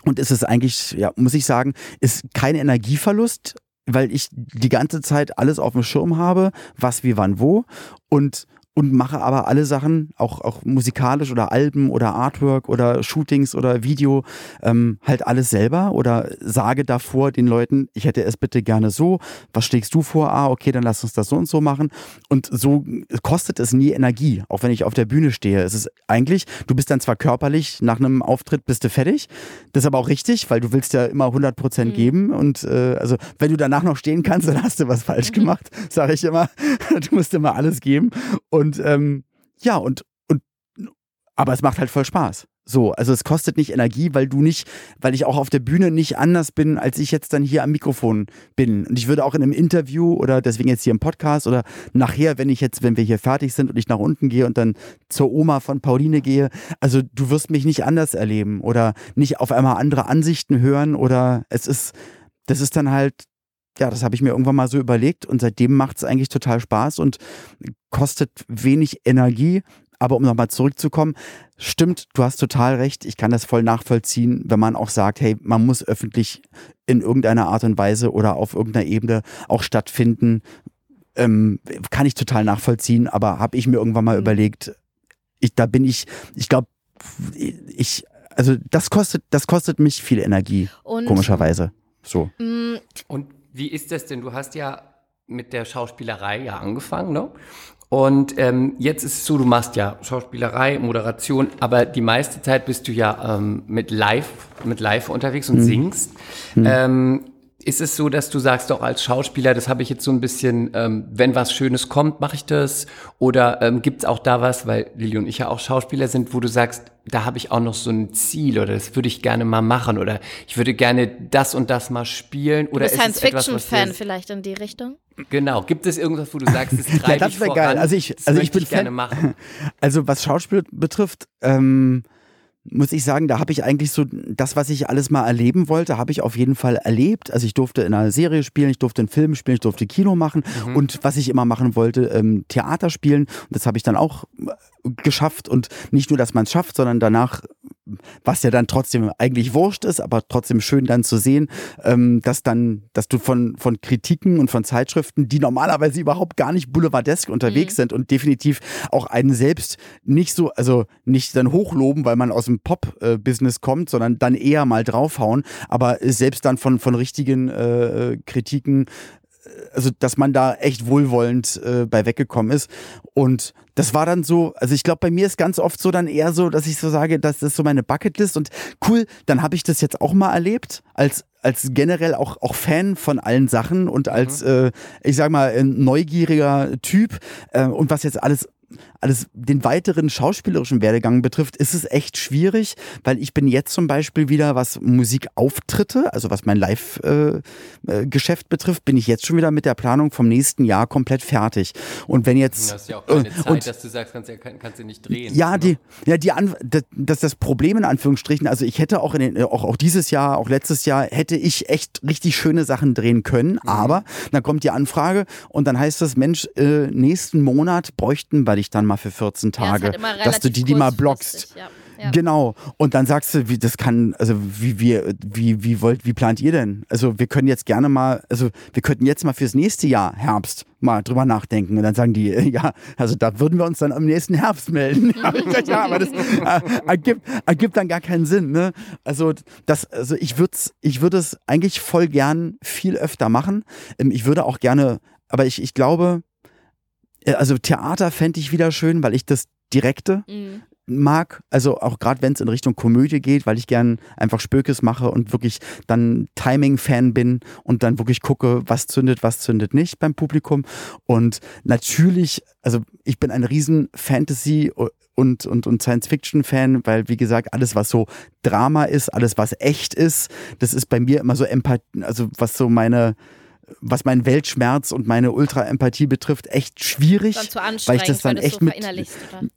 und es ist eigentlich, ja, muss ich sagen, ist kein Energieverlust, weil ich die ganze Zeit alles auf dem Schirm habe, was, wie, wann, wo. Und und mache aber alle Sachen, auch, auch musikalisch oder Alben oder Artwork oder Shootings oder Video, ähm, halt alles selber oder sage davor den Leuten, ich hätte es bitte gerne so, was schlägst du vor? Ah, okay, dann lass uns das so und so machen. Und so kostet es nie Energie, auch wenn ich auf der Bühne stehe. Es ist eigentlich, du bist dann zwar körperlich, nach einem Auftritt bist du fertig, das ist aber auch richtig, weil du willst ja immer 100 Prozent geben und äh, also wenn du danach noch stehen kannst, dann hast du was falsch gemacht, sage ich immer. Du musst immer alles geben und ähm, ja und und aber es macht halt voll Spaß. So, also es kostet nicht Energie, weil du nicht, weil ich auch auf der Bühne nicht anders bin, als ich jetzt dann hier am Mikrofon bin. Und ich würde auch in einem Interview oder deswegen jetzt hier im Podcast oder nachher, wenn ich jetzt, wenn wir hier fertig sind und ich nach unten gehe und dann zur Oma von Pauline gehe, also du wirst mich nicht anders erleben oder nicht auf einmal andere Ansichten hören oder es ist, das ist dann halt, ja, das habe ich mir irgendwann mal so überlegt und seitdem macht es eigentlich total Spaß und kostet wenig Energie. Aber um nochmal zurückzukommen, stimmt, du hast total recht. Ich kann das voll nachvollziehen, wenn man auch sagt, hey, man muss öffentlich in irgendeiner Art und Weise oder auf irgendeiner Ebene auch stattfinden. Ähm, kann ich total nachvollziehen, aber habe ich mir irgendwann mal überlegt, ich, da bin ich, ich glaube, ich, also das kostet, das kostet mich viel Energie, Und komischerweise. So. mh, Und wie ist das denn? Du hast ja mit der Schauspielerei ja angefangen, ne? Und ähm, jetzt ist es so, du machst ja Schauspielerei, Moderation, aber die meiste Zeit bist du ja ähm, mit Live, mit Live unterwegs und singst. Ähm, ist es so, dass du sagst, doch als Schauspieler, das habe ich jetzt so ein bisschen, ähm, wenn was Schönes kommt, mache ich das? Oder ähm, gibt es auch da was, weil Lili und ich ja auch Schauspieler sind, wo du sagst, da habe ich auch noch so ein Ziel oder das würde ich gerne mal machen oder ich würde gerne das und das mal spielen du oder bist ist es etwas, was Science-Fiction-Fan vielleicht in die Richtung? Genau. Gibt es irgendwas, wo du sagst, das treibe Ja, das ich voran, geil. Also ich, das also ich bin gerne Fan, machen. Also was Schauspiel betrifft, ähm, muss ich sagen, da habe ich eigentlich so das, was ich alles mal erleben wollte, habe ich auf jeden Fall erlebt. Also ich durfte in einer Serie spielen, ich durfte einen Film spielen, ich durfte Kino machen Mhm. und was ich immer machen wollte, ähm, Theater spielen. Und das habe ich dann auch äh, geschafft und nicht nur, dass man es schafft, sondern danach, was ja dann trotzdem eigentlich wurscht ist, aber trotzdem schön dann zu sehen, ähm, dass dann, dass du von, von Kritiken und von Zeitschriften, die normalerweise überhaupt gar nicht boulevardesk unterwegs sind und definitiv auch einen selbst nicht so, also nicht dann hochloben, weil man aus dem Pop-Business kommt, sondern dann eher mal draufhauen, aber selbst dann von, von richtigen äh, Kritiken also dass man da echt wohlwollend äh, bei weggekommen ist. Und das war dann so, also ich glaube, bei mir ist ganz oft so dann eher so, dass ich so sage, das ist so meine Bucketlist. Und cool, dann habe ich das jetzt auch mal erlebt, als als generell auch, auch Fan von allen Sachen und als, äh, ich sag mal, ein neugieriger Typ. Äh, und was jetzt alles alles den weiteren schauspielerischen Werdegang betrifft, ist es echt schwierig, weil ich bin jetzt zum Beispiel wieder, was Musikauftritte, also was mein Live-Geschäft äh, betrifft, bin ich jetzt schon wieder mit der Planung vom nächsten Jahr komplett fertig. Und wenn jetzt. Du hast ja auch keine äh, Zeit, und- dass du sagst, kannst, du- kannst du nicht drehen. Ja, ne? die, ja, die An das, das das Problem in Anführungsstrichen. Also ich hätte auch in den, auch, auch dieses Jahr, auch letztes Jahr, hätte ich echt richtig schöne Sachen drehen können. Mhm. Aber dann kommt die Anfrage und dann heißt es, Mensch, äh, nächsten Monat bräuchten wir dich dann mal für 14 Ja, ist Tage, halt immer dass du die, die mal blockst. Ja. Ja. Genau. Und dann sagst du, wie das kann, also wie, wie, wie, wie wollt, wie plant ihr denn? Also wir können jetzt gerne mal, also wir könnten jetzt mal fürs nächste Jahr Herbst mal drüber nachdenken. Und dann sagen die, äh, ja, also da würden wir uns dann am nächsten Herbst melden. Ja, gesagt, ja aber das äh, ergibt, ergibt dann gar keinen Sinn. Ne? Also das, also ich würde ich würde es eigentlich voll gern viel öfter machen. Ähm, Ich würde auch gerne, aber ich, ich glaube, also Theater fände ich wieder schön, weil ich das Direkte Mhm. mag, also auch gerade wenn es in Richtung Komödie geht, weil ich gern einfach Spökes mache und wirklich dann Timing-Fan bin und dann wirklich gucke, was zündet, was zündet nicht beim Publikum. Und natürlich, also ich bin ein riesen Fantasy- und, und, und Science-Fiction-Fan, weil wie gesagt, alles, was so Drama ist, alles, was echt ist, das ist bei mir immer so Empathie, also was so meine was meinen Weltschmerz und meine Ultra-Empathie betrifft, echt schwierig. Weil ich das dann echt so mit, oder?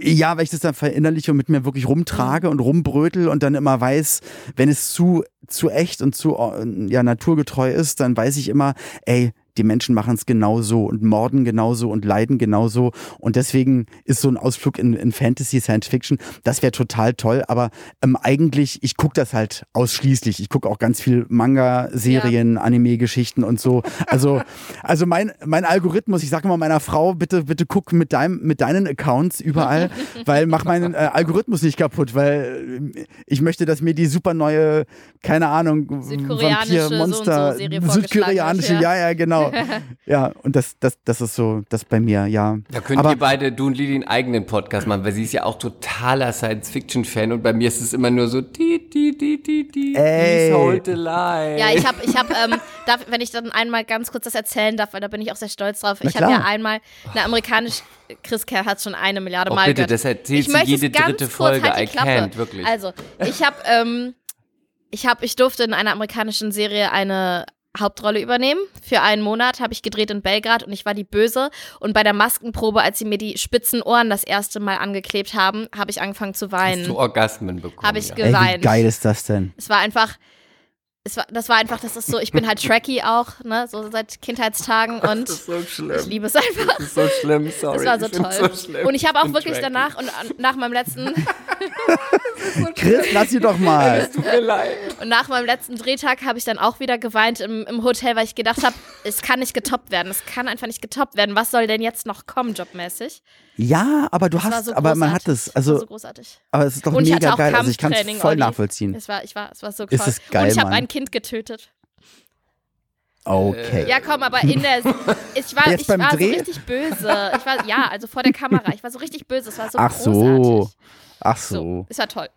ja, weil ich das dann verinnerliche und mit mir wirklich rumtrage und rumbrötel und dann immer weiß, wenn es zu, zu echt und zu äh, ja, naturgetreu ist, dann weiß ich immer, ey, die Menschen machen es genauso und morden genauso und leiden genauso. Und deswegen ist so ein Ausflug in, in Fantasy, Science Fiction, das wäre total toll. Aber ähm, eigentlich, ich gucke das halt ausschließlich. Ich gucke auch ganz viel Manga, Serien, Anime-Geschichten und so. Also, also mein, mein Algorithmus, ich sage immer meiner Frau, bitte, bitte guck mit, deinem, mit deinen Accounts überall, weil mach meinen äh, Algorithmus nicht kaputt, weil äh, ich möchte, dass mir die super neue, keine Ahnung, Vampir, Monster, so so südkoreanische, ja, ja. ja, genau. ja, und das, das, das ist so, das bei mir, ja. Da könnt Aber- ihr beide, du und Lili, einen eigenen Podcast machen, weil sie ist ja auch totaler Science-Fiction-Fan und bei mir ist es immer nur so, die, die, die, die, die, Ey. please hold the line. Ja, ich habe, ich hab, ähm, darf, wenn ich dann einmal ganz kurz das erzählen darf, weil da bin ich auch sehr stolz drauf. Na ich habe ja einmal eine amerikanische, Chris Kerr hat schon eine Milliarde Oh, Mal bitte, gehört. das du möchte jede dritte kurz, Folge. Halt die I can't, wirklich. Also, ich habe, ähm, ich habe, ich durfte in einer amerikanischen Serie eine Hauptrolle übernehmen. Für einen Monat habe ich gedreht in Belgrad und ich war die Böse. Und bei der Maskenprobe, als sie mir die spitzen Ohren das erste Mal angeklebt haben, habe ich angefangen zu Hast weinen. du Orgasmen bekommen? Habe ich ja. ge- Ey, wie geweint. geil ist das denn? Es war einfach, war, das war einfach, das ist so, ich bin halt Trekkie auch, ne, so seit Kindheitstagen und Das ist so schlimm. ich liebe es einfach. Das ist so schlimm, sorry. Das war so toll. So schlimm. und ich habe auch wirklich Trekkie. danach und nach meinem letzten Chris, lass sie doch mal. Tut mir leid. und nach meinem letzten Drehtag habe ich dann auch wieder geweint im, im Hotel, weil ich gedacht habe, es kann nicht getoppt werden. Es kann einfach nicht getoppt werden. Was soll denn jetzt noch kommen, jobmäßig? Ja, aber du Es war hast, so aber man hat es, Es war also, so großartig. aber es ist doch Und ich hatte mega auch geil. Also ich kann es Kampftraining, voll Olli. nachvollziehen. Es war, ich war, es war so Ist toll. es geil, und ich habe Mann. Ein Kind getötet. Okay. Ja, komm, aber in der. Ich war, Jetzt ich beim war so Dreh? richtig böse. Ich war, ja, also vor der Kamera. Ich war so richtig böse. Es war so Ach so. großartig. Ach So, so. es war toll.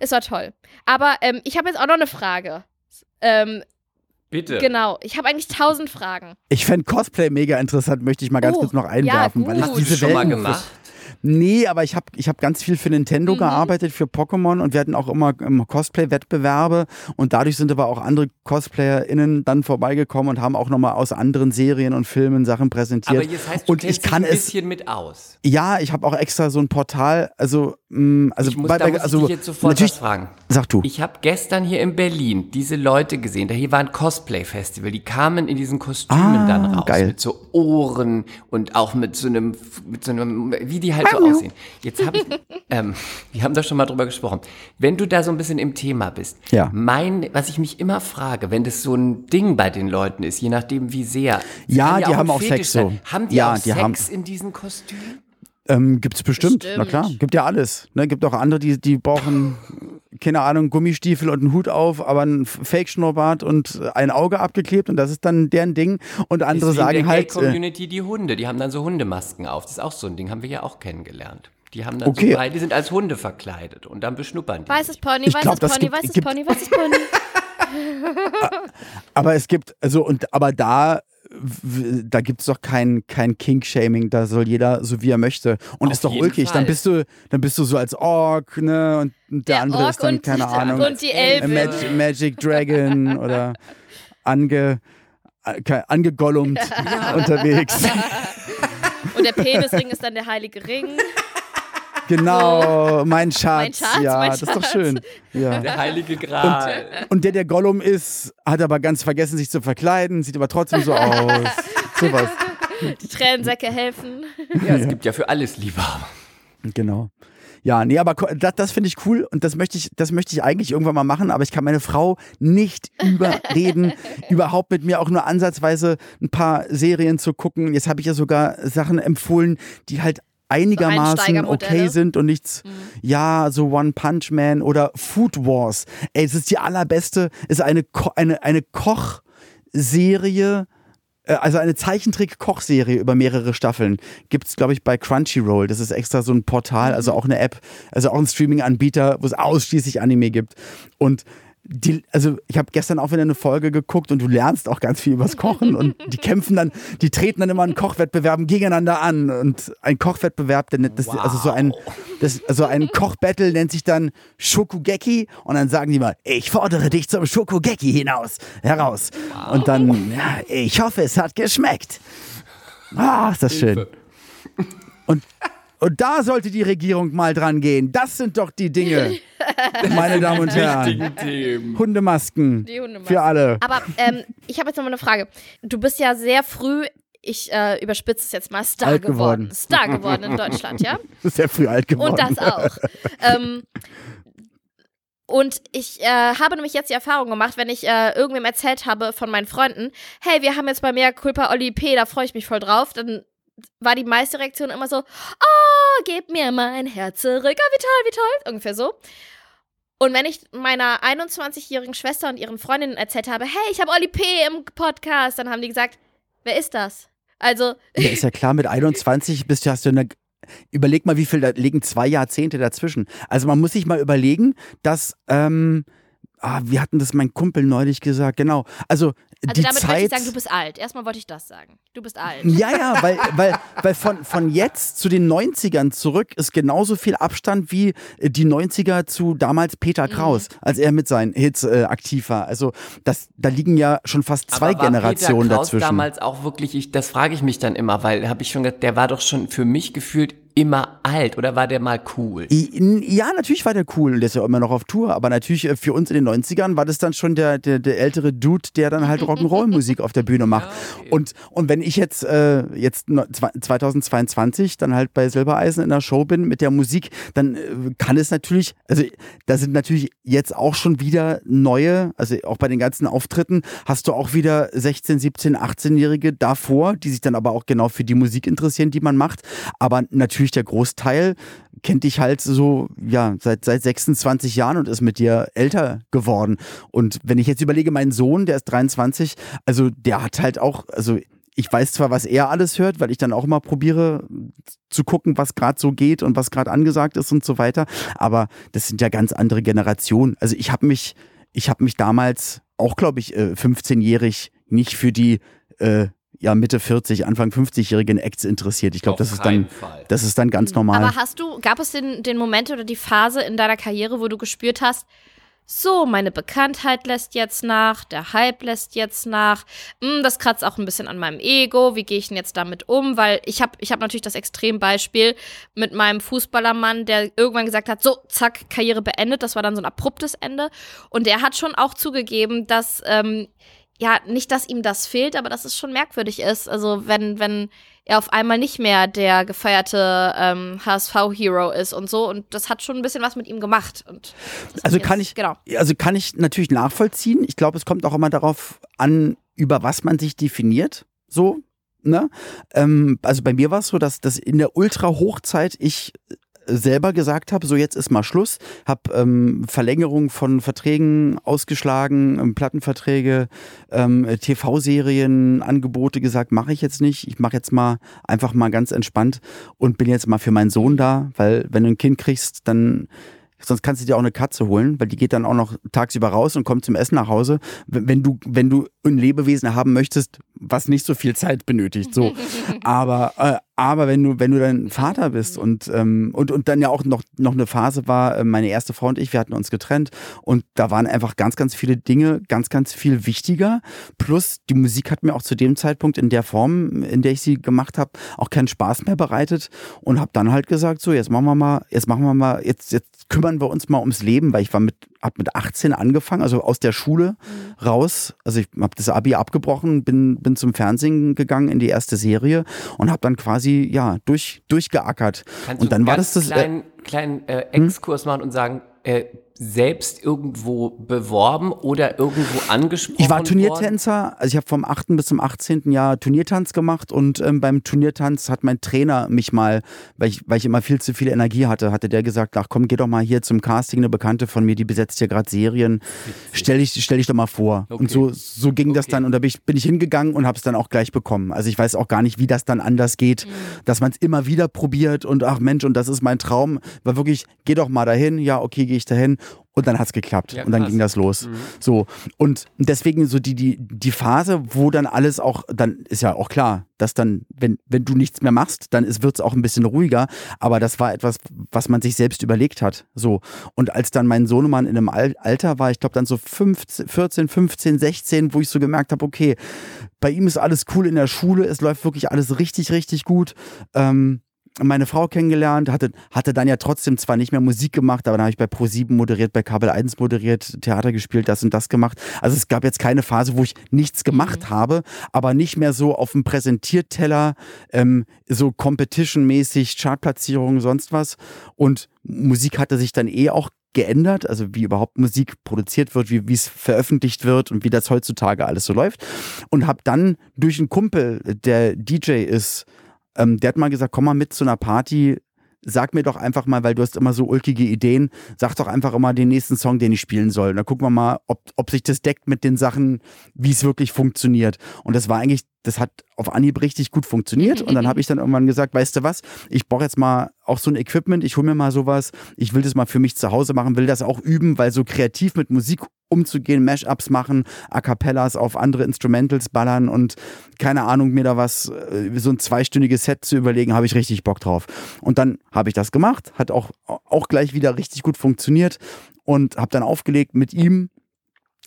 Es war toll. Aber ähm, ich habe jetzt auch noch eine Frage. Ähm, Bitte. genau, ich habe eigentlich tausend Fragen. Ich fände Cosplay mega interessant, möchte ich mal ganz Oh, kurz noch einwerfen, ja, weil ich gut. Hast du diese schon mal Welten gemacht? Nee, aber ich habe ich hab ganz viel für Nintendo Mhm. gearbeitet, für Pokémon und wir hatten auch immer ähm, Cosplay-Wettbewerbe und dadurch sind aber auch andere CosplayerInnen dann vorbeigekommen und haben auch nochmal aus anderen Serien und Filmen Sachen präsentiert. Aber jetzt heißt, du und ich kann ein es, bisschen mit aus. ja, ich habe auch extra so ein Portal, also, also, ich muss, bei, da muss ich also dich jetzt sofort was fragen. sag du. Ich habe gestern hier in Berlin diese Leute gesehen. Da hier war ein Cosplay-Festival. Die kamen in diesen Kostümen Ah, dann raus. geil. Mit so Ohren und auch mit so einem, mit so einem, wie die halt so aussehen. Jetzt habe ich, ähm, wir haben da schon mal drüber gesprochen. Wenn du da so ein bisschen im Thema bist, Ja. mein, was ich mich immer frage, wenn das so ein Ding bei den Leuten ist, je nachdem wie sehr. Ja, die haben ein auch Sex sein. so. Haben die Ja, auch die Sex haben- in diesen Kostümen? Ähm, gibt's bestimmt, na Bestimmt. klar. Gibt ja alles. Ne? Gibt auch andere, die, die brauchen, keine Ahnung, Gummistiefel und einen Hut auf, aber ein Fake-Schnurrbart und ein Auge abgeklebt und das ist dann deren Ding. Und andere Ist wie in sagen der halt. Äh, Gay-Community die Hunde, die haben dann so Hundemasken auf. Das ist auch so ein Ding, haben wir ja auch kennengelernt. Die haben dann Okay. so drei, die sind als Hunde verkleidet und dann beschnuppern die. Weißes. Pony, Ich weißes glaub, das Pony, gibt- weißes gibt- Pony, weißes Pony. aber es gibt, also, und aber da da gibt es doch kein, kein Kink-Shaming, da soll jeder so wie er möchte. Und Auf ist doch ulkig. Dann bist du, dann bist du so als Ork, ne? Und der, Der andere Ork ist dann, keine Ahnung, und die Elfe. Mag Magic Dragon oder ange, angegollumt unterwegs. Und der Penisring ist dann der heilige Ring. Genau, mein Schatz. Mein Schatz, ja, mein das ist doch Schatz. schön. Ja. Der heilige Gral. Und der, der Gollum ist, hat aber ganz vergessen, sich zu verkleiden, sieht aber trotzdem so aus. Sowas. Die Tränensäcke helfen. Ja, es gibt ja für alles Liebhaber. Genau. Ja, nee, aber das, das finde ich cool und das möchte ich, das möchte ich eigentlich irgendwann mal machen, aber ich kann meine Frau nicht überreden, überhaupt mit mir auch nur ansatzweise ein paar Serien zu gucken. Jetzt habe ich ja sogar Sachen empfohlen, die halt einigermaßen Einsteigermodelle. okay sind und nichts, ja, so One Punch Man oder Food Wars. Ey, es ist die allerbeste, ist eine, Ko eine, eine Kochserie, äh, also eine Zeichentrick-Kochserie über mehrere Staffeln. Gibt es, glaube ich, bei Crunchyroll. Das ist extra so ein Portal, also auch eine App, also auch ein Streaming-Anbieter, wo es ausschließlich Anime gibt. Und die, also ich habe gestern auch wieder eine Folge geguckt und du lernst auch ganz viel übers Kochen und die kämpfen dann, die treten dann immer in Kochwettbewerben gegeneinander an und ein Kochwettbewerb, der nennt das, also so ein, das, also ein Kochbattle nennt sich dann Shokugeki und dann sagen die mal, ich fordere dich zum Shokugeki hinaus, heraus und dann, ja, ich hoffe, es hat geschmeckt. Ah, ist das schön. Und, und da sollte die Regierung mal dran gehen. Das sind doch die Dinge, meine Damen und Herren. Hundemasken. Die Hundemasken. Für alle. Aber ähm, ich habe jetzt noch mal eine Frage. Du bist ja sehr früh, ich äh, überspitze es jetzt mal, Star Alt geworden. geworden. Star geworden in Deutschland, ja? Du bist ja früh alt geworden. Und das auch. ähm, und ich äh, habe nämlich jetzt die Erfahrung gemacht, wenn ich äh, irgendwem erzählt habe von meinen Freunden, hey, wir haben jetzt bei Mea Culpa Oli P, da freue ich mich voll drauf, dann war die meiste Reaktion immer so, oh, gib mir mein Herz zurück, ah, wie toll, wie toll, ungefähr so. Und wenn ich meiner 21-jährigen Schwester und ihren Freundinnen erzählt habe, hey, ich habe Oli P im Podcast, dann haben die gesagt, wer ist das? Also, Ja, ist ja klar, mit 21 bist du, hast du eine. Überleg mal, wie viel, da liegen zwei Jahrzehnte dazwischen. Also man muss sich mal überlegen, dass, ähm, ah, wie hatten das mein Kumpel neulich gesagt, genau. Also, also die damit Zeit. wollte ich sagen, du bist alt. Erstmal wollte ich das sagen. Du bist alt. Ja, ja, weil, weil, weil von, von jetzt zu den 90ern zurück ist genauso viel Abstand wie die 90er zu damals Peter Mhm. Kraus, als er mit seinen Hits äh, aktiv war. Also das, da liegen ja schon fast zwei Aber war Generationen Peter Kraus dazwischen. damals auch wirklich, ich, das frage ich mich dann immer, weil habe ich schon gedacht, der war doch schon für mich gefühlt immer alt oder war der mal cool? Ja, natürlich war der cool, der ist ja immer noch auf Tour, aber natürlich äh, für uns in den 90ern war das dann schon der, der, der ältere Dude, der dann halt Rock'n'Roll-Musik auf der Bühne macht. Und, und wenn ich jetzt, äh, jetzt no- zwe- 2022 dann halt bei Silbereisen in der Show bin mit der Musik, dann äh, kann es natürlich, also da sind natürlich jetzt auch schon wieder neue, also auch bei den ganzen Auftritten hast du auch wieder 16, 17, 18-Jährige davor, die sich dann aber auch genau für die Musik interessieren, die man macht. Aber natürlich der Großteil kennt dich halt so, ja, seit, seit 26 Jahren und ist mit dir älter geworden. Und wenn ich jetzt überlege, mein Sohn, der ist 23, also der hat halt auch, also ich weiß zwar, was er alles hört, weil ich dann auch immer probiere zu gucken, was gerade so geht und was gerade angesagt ist und so weiter, aber das sind ja ganz andere Generationen. Also ich habe mich, ich habe mich damals auch, glaube ich, äh, 15-jährig nicht für die äh, ja Mitte 40, Anfang 50-jährigen Acts interessiert. Ich glaube, das ist dann, Fall. das ist dann ganz normal. Aber hast du, gab es den, den Moment oder die Phase in deiner Karriere, wo du gespürt hast, so, meine Bekanntheit lässt jetzt nach, der Hype lässt jetzt nach, hm, das kratzt auch ein bisschen an meinem Ego, wie gehe ich denn jetzt damit um? Weil ich habe ich hab natürlich das Extrembeispiel mit meinem Fußballermann, der irgendwann gesagt hat, so, zack, Karriere beendet, das war dann so ein abruptes Ende. Und der hat schon auch zugegeben, dass, ähm, ja, nicht, dass ihm das fehlt, aber dass es schon merkwürdig ist. Also, wenn, wenn er auf einmal nicht mehr der gefeierte ähm, HSV-Hero ist und so. Und das hat schon ein bisschen was mit ihm gemacht. Also kann jetzt- ich, Genau. also kann ich natürlich nachvollziehen. Ich glaube, es kommt auch immer darauf an, über was man sich definiert. So, ne? Ähm, also bei mir war es so, dass, dass in der Ultra-Hochzeit ich selber gesagt habe, so jetzt ist mal Schluss, habe ähm, Verlängerung von Verträgen ausgeschlagen, ähm, Plattenverträge, ähm, TV-Serien, Angebote gesagt, mache ich jetzt nicht. Ich mache jetzt mal einfach mal ganz entspannt und bin jetzt mal für meinen Sohn da, weil wenn du ein Kind kriegst, dann Sonst kannst du dir auch eine Katze holen, weil die geht dann auch noch tagsüber raus und kommt zum Essen nach Hause. Wenn wenn du, wenn du ein Lebewesen haben möchtest, was nicht so viel Zeit benötigt. So. aber, äh, aber wenn du, wenn du dann Vater bist und, ähm, und, und dann ja auch noch, noch eine Phase war, äh, meine erste Frau und ich, wir hatten uns getrennt und da waren einfach ganz, ganz viele Dinge ganz, ganz viel wichtiger. Plus die Musik hat mir auch zu dem Zeitpunkt in der Form, in der ich sie gemacht habe, auch keinen Spaß mehr bereitet und habe dann halt gesagt, so jetzt machen wir mal, jetzt machen wir mal, jetzt, jetzt kümmern wir uns mal ums Leben, weil ich war mit, hab mit 18 angefangen, also aus der Schule mhm. raus. Also ich habe das Abi abgebrochen, bin, bin zum Fernsehen gegangen in die erste Serie und habe dann quasi ja durch, durchgeackert. Kannst und dann war das das das. Kleinen, äh, kleinen äh, Exkurs hm? machen und sagen, äh, selbst irgendwo beworben oder irgendwo angesprochen Ich war Turniertänzer, also ich habe vom 8. bis zum 18. Jahr Turniertanz gemacht und ähm, beim Turniertanz hat mein Trainer mich mal, weil ich, weil ich immer viel zu viel Energie hatte, hatte der gesagt, ach komm, geh doch mal hier zum Casting, eine Bekannte von mir, die besetzt hier gerade Serien, stell dich, stell dich doch mal vor. Okay. Und so, so ging okay. das dann und da bin ich, bin ich hingegangen und habe es dann auch gleich bekommen. Also ich weiß auch gar nicht, wie das dann anders geht, mhm. dass man es immer wieder probiert und ach Mensch, und das ist mein Traum, war wirklich, geh doch mal dahin, ja, okay, gehe ich dahin und dann hat es geklappt. Ja, und dann ging das los. Mhm. So. Und deswegen so die, die, die Phase, wo dann alles auch, dann ist ja auch klar, dass dann, wenn, wenn du nichts mehr machst, dann wird es auch ein bisschen ruhiger. Aber das war etwas, was man sich selbst überlegt hat. So. Und als dann mein Sohnemann in einem Alter war, ich glaube dann so 15, 14, 15, 16, wo ich so gemerkt habe, okay, bei ihm ist alles cool in der Schule, es läuft wirklich alles richtig, richtig gut. Ähm, meine Frau kennengelernt, hatte, hatte dann ja trotzdem zwar nicht mehr Musik gemacht, aber dann habe ich bei Pro7 moderiert, bei Kabel 1 moderiert, Theater gespielt, das und das gemacht. Also es gab jetzt keine Phase, wo ich nichts gemacht mhm. habe, aber nicht mehr so auf dem Präsentierteller, ähm, so Competition-mäßig, Chartplatzierungen, sonst was. Und Musik hatte sich dann eh auch geändert, also wie überhaupt Musik produziert wird, wie es veröffentlicht wird und wie das heutzutage alles so läuft. Und habe dann durch einen Kumpel, der DJ ist, ähm, der hat mal gesagt, komm mal mit zu einer Party, sag mir doch einfach mal, weil du hast immer so ulkige Ideen, sag doch einfach immer den nächsten Song, den ich spielen soll. Und dann gucken wir mal, ob, ob sich das deckt mit den Sachen, wie es wirklich funktioniert. Und das war eigentlich, das hat auf Anhieb richtig gut funktioniert. Und dann habe ich dann irgendwann gesagt, weißt du was, ich brauche jetzt mal auch so ein Equipment, ich hole mir mal sowas, ich will das mal für mich zu Hause machen, will das auch üben, weil so kreativ mit Musik umzugehen, Mashups machen, A Cappellas auf andere Instrumentals ballern und keine Ahnung, mir da was, äh, so ein zweistündiges Set zu überlegen, habe ich richtig Bock drauf. Und dann habe ich das gemacht, hat auch, auch gleich wieder richtig gut funktioniert und habe dann aufgelegt mit ihm